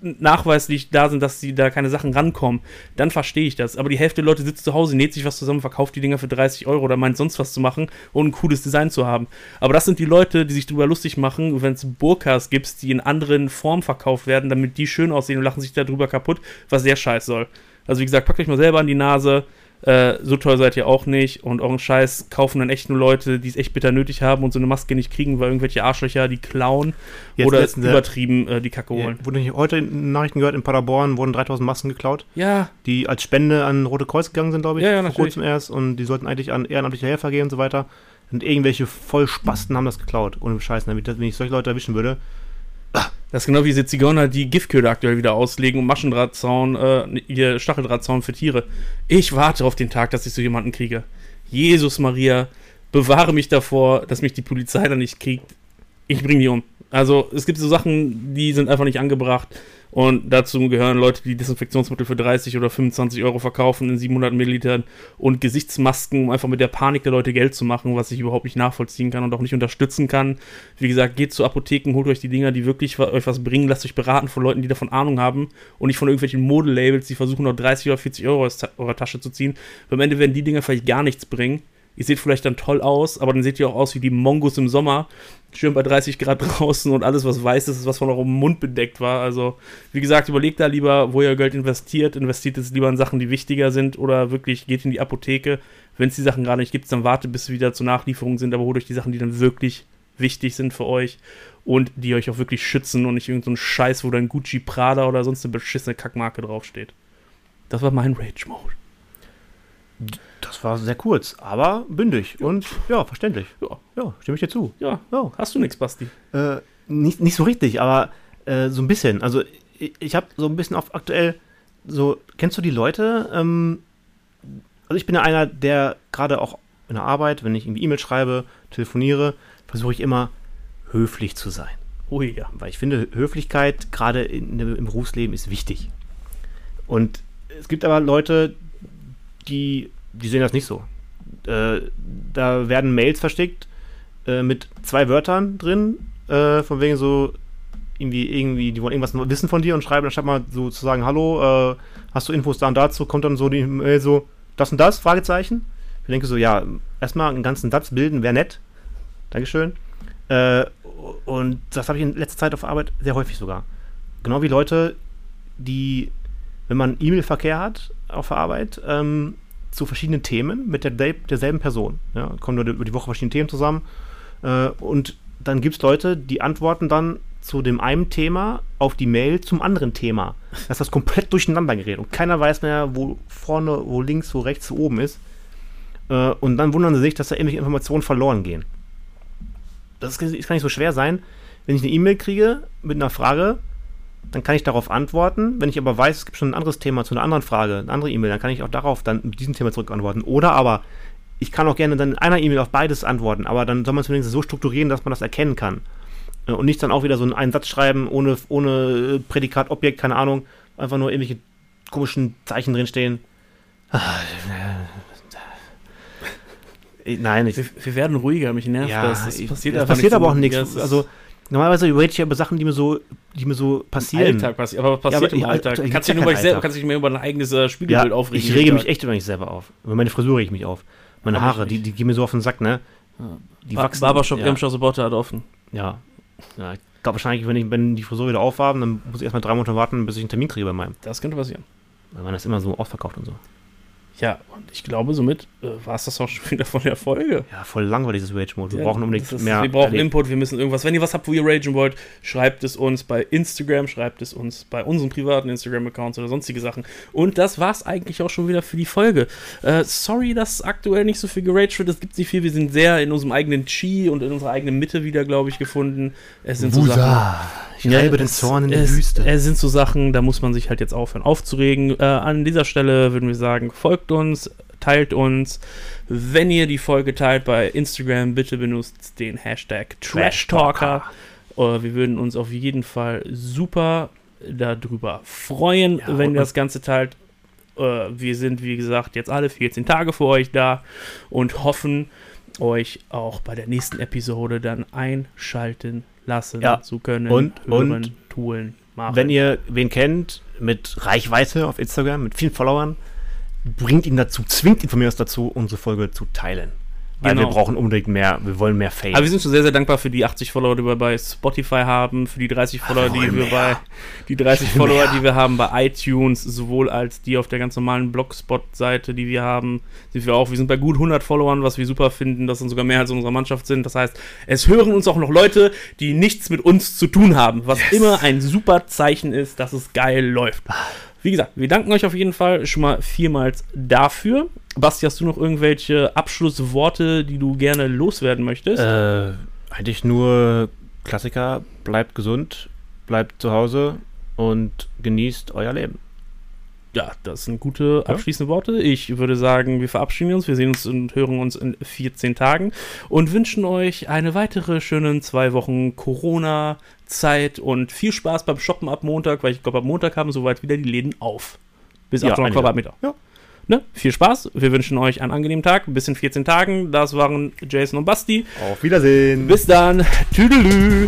nachweislich da sind, dass sie da keine Sachen rankommen, dann verstehe ich das. Aber die Hälfte der Leute sitzt zu Hause, näht sich was zusammen, verkauft die Dinger für 30 Euro oder meint sonst was zu machen und ein cooles Design zu haben. Aber das sind die Leute, die sich darüber lustig machen, wenn es Burkas gibt, die in anderen Formen verkauft werden, damit die schön aussehen und lachen sich darüber kaputt, was sehr scheiß soll. Also wie gesagt, packt euch mal selber an die Nase. Äh, so teuer seid ihr auch nicht und euren Scheiß kaufen dann echt nur Leute, die es echt bitter nötig haben und so eine Maske nicht kriegen, weil irgendwelche Arschlöcher die klauen Jetzt oder äh, übertrieben äh, die Kacke Ja, holen. wurde nicht heute in Nachrichten gehört, in Paderborn wurden 3000 Masken geklaut, Ja, die als Spende an Rote Kreuz gegangen sind, glaube ich. Ja, ja, vor kurzem erst. Und die sollten eigentlich an ehrenamtliche Helfer gehen und so weiter. Und irgendwelche Vollspasten haben das geklaut. Ohne Scheiß. Damit, wenn ich solche Leute erwischen würde, Das ist genau wie diese Zigeuner, die Giftköder aktuell wieder auslegen und Maschendrahtzaun, äh, hier Stacheldrahtzaun für Tiere. Ich warte auf den Tag, dass ich so jemanden kriege. Jesus Maria, bewahre mich davor, dass mich die Polizei dann nicht kriegt. Ich bringe die um. Also es gibt so Sachen, die sind einfach nicht angebracht. Und dazu gehören Leute, die Desinfektionsmittel für 30 oder 25 Euro verkaufen in 700 Millilitern und Gesichtsmasken, um einfach mit der Panik der Leute Geld zu machen, was ich überhaupt nicht nachvollziehen kann und auch nicht unterstützen kann. Wie gesagt, geht zu Apotheken, holt euch die Dinger, die wirklich euch was bringen, lasst euch beraten von Leuten, die davon Ahnung haben und nicht von irgendwelchen Modelabels, die versuchen noch 30 oder 40 Euro aus eurer Tasche zu ziehen. Weil am Ende werden die Dinger vielleicht gar nichts bringen. Ihr seht vielleicht dann toll aus, aber dann seht ihr auch aus wie die Mongos im Sommer. Schön bei 30 Grad draußen und alles, was weiß ist, ist, was von eurem Mund bedeckt war. Also, wie gesagt, überlegt da lieber, wo ihr Geld investiert. Investiert es lieber in Sachen, die wichtiger sind oder wirklich geht in die Apotheke. Wenn es die Sachen gerade nicht gibt, dann wartet, bis sie wieder zur Nachlieferung sind, aber holt euch die Sachen, die dann wirklich wichtig sind für euch und die euch auch wirklich schützen und nicht irgendein so Scheiß, wo dann Gucci, Prada oder sonst eine beschissene Kackmarke draufsteht. Das war mein Rage-Mode. Das war sehr kurz, aber bündig und ja, verständlich. Ja, Ja, stimme ich dir zu. ja. Ja. Hast du nix, Basti? Äh, nicht, nicht so richtig, aber äh, so ein bisschen. Also ich, ich habe so ein bisschen auf aktuell so, kennst du die Leute? Ähm, also ich bin ja einer, der gerade auch in der Arbeit, wenn ich irgendwie E-Mail schreibe, telefoniere, versuche ich immer höflich zu sein. Oh ja. Weil ich finde, Höflichkeit gerade im Berufsleben ist wichtig. Und es gibt aber Leute, die, die sehen das nicht so. Äh, da werden Mails versteckt äh, mit zwei Wörtern drin, äh, von wegen so, irgendwie, irgendwie, die wollen irgendwas wissen von dir und schreiben dann statt mal so zu sagen, hallo, äh, hast du Infos da und dazu, kommt dann so die Mail so, das und das, Fragezeichen. Ich denke so, ja, erstmal einen ganzen Satz bilden, wäre nett. Dankeschön. Äh, und das habe ich in letzter Zeit auf Arbeit sehr häufig sogar. Genau wie Leute, die, wenn man E-Mail-Verkehr hat auf der Arbeit, ähm, zu verschiedenen Themen mit der, derselben Person. Ja, kommen über die Woche verschiedene Themen zusammen. Äh, und dann gibt es Leute, die antworten dann zu dem einen Thema auf die Mail zum anderen Thema. Dass das komplett durcheinander gerät und keiner weiß mehr, wo vorne, wo links, wo rechts, wo oben ist. Äh, und dann wundern sie sich, dass da irgendwelche Informationen verloren gehen. Das ist, das kann nicht so schwer sein. Wenn ich eine E-Mail kriege mit einer Frage, dann kann ich darauf antworten. Wenn ich aber weiß, es gibt schon ein anderes Thema zu einer anderen Frage, eine andere E-Mail, dann kann ich auch darauf dann mit diesem Thema zurückantworten. Oder aber ich kann auch gerne dann in einer E-Mail auf beides antworten, aber dann soll man es wenigstens so strukturieren, dass man das erkennen kann. Äh, Und nicht dann auch wieder so einen Satz schreiben, ohne, ohne äh, Prädikat, Objekt, keine Ahnung, einfach nur irgendwelche komischen Zeichen drinstehen. Äh, Nein, ich, Wir, wir werden ruhiger, mich nervt ja, das. Das ich- passiert es einfach passiert aber auch nichts. Es also normalerweise rate ich ja über Sachen, die mir so, die mir so im passieren. Alltag passiert, aber was passiert aber im ja, Alltag. Du gibt's kannst ja dich selber, Alltag. kannst dich mehr über dein eigenes äh, Ja, Spiegelbild aufregen. ich rege mich echt über mich selber auf. Über meine Frisur rege ich mich auf. Meine Haare, die, die gehen mir so auf den Sack, ne? Die Ba- wachsen. Barbershop ja. Remscher Supporter hat offen. Ja. ja ich glaube wahrscheinlich, wenn, ich, wenn die Frisur wieder aufhaben, dann muss ich erstmal drei Monate warten, bis ich einen Termin kriege bei meinem. Das könnte passieren. Weil man das immer so ausverkauft und so. Ja, und ich glaube, somit äh, war es das auch schon wieder von der Folge. Ja, voll langweilig dieses Rage-Mode. Wir Ja, brauchen unbedingt ist, mehr. Wir brauchen erlebt. Input, wir müssen irgendwas. Wenn ihr was habt, wo ihr ragen wollt, schreibt es uns bei Instagram, schreibt es uns bei unseren privaten Instagram-Accounts oder sonstige Sachen. Und das war's eigentlich auch schon wieder für die Folge. Äh, sorry, dass aktuell nicht so viel geraged wird. Es gibt nicht viel. Wir sind sehr in unserem eigenen Chi und in unserer eigenen Mitte wieder, glaube ich, gefunden. Es sind so Sachen. Ich reibe den Zorn in der es, Wüste. Es sind so Sachen, da muss man sich halt jetzt aufhören aufzuregen. Äh, an dieser Stelle würden wir sagen, folgt uns, teilt uns. Wenn ihr die Folge teilt bei Instagram, bitte benutzt den Hashtag TrashTalker. Äh, wir würden uns auf jeden Fall super darüber freuen, Ja, wenn ihr das Ganze teilt. Äh, wir sind, wie gesagt, jetzt alle 14 Tage für euch da und hoffen, euch auch bei der nächsten Episode dann einschalten lassen Ja. zu können. Und- hören, und tun, machen. Wenn ihr wen kennt mit Reichweite auf Instagram, mit vielen Followern, bringt ihn dazu, zwingt ihn von mir aus dazu, unsere Folge zu teilen. Weil Genau. wir brauchen unbedingt mehr, wir wollen mehr Fame. Aber wir sind schon sehr, sehr dankbar für die 80 Follower, die wir bei Spotify haben, für die 30 Follower, die wir bei die 30 Ich will Follower, mehr. die wir haben bei iTunes, sowohl als die auf der ganz normalen Blogspot-Seite, die wir haben, sind wir auch. Wir sind bei gut 100 Followern, was wir super finden, dass dann sogar mehr als in unserer Mannschaft sind. Das heißt, es hören uns auch noch Leute, die nichts mit uns zu tun haben, was immer ein super Zeichen ist, dass es geil läuft. Wie gesagt, wir danken euch auf jeden Fall schon mal vielmals dafür. Basti, hast du noch irgendwelche Abschlussworte, die du gerne loswerden möchtest? Äh, eigentlich nur Klassiker, bleibt gesund, bleibt zu Hause und genießt euer Leben. Ja, das sind gute abschließende Worte. Ich würde sagen, wir verabschieden uns. Wir sehen uns und hören uns in 14 Tagen und wünschen euch eine weitere schöne zwei Wochen Corona-Zeit und viel Spaß beim Shoppen ab Montag, weil ich glaube, ab Montag haben soweit wieder die Läden auf. Bis Ja, 800 einige. Quadratmeter. Ja. Ne? Viel Spaß. Wir wünschen euch einen angenehmen Tag. Bis in 14 Tagen. Das waren Jason und Basti. Auf Wiedersehen. Bis dann. Tüdelü.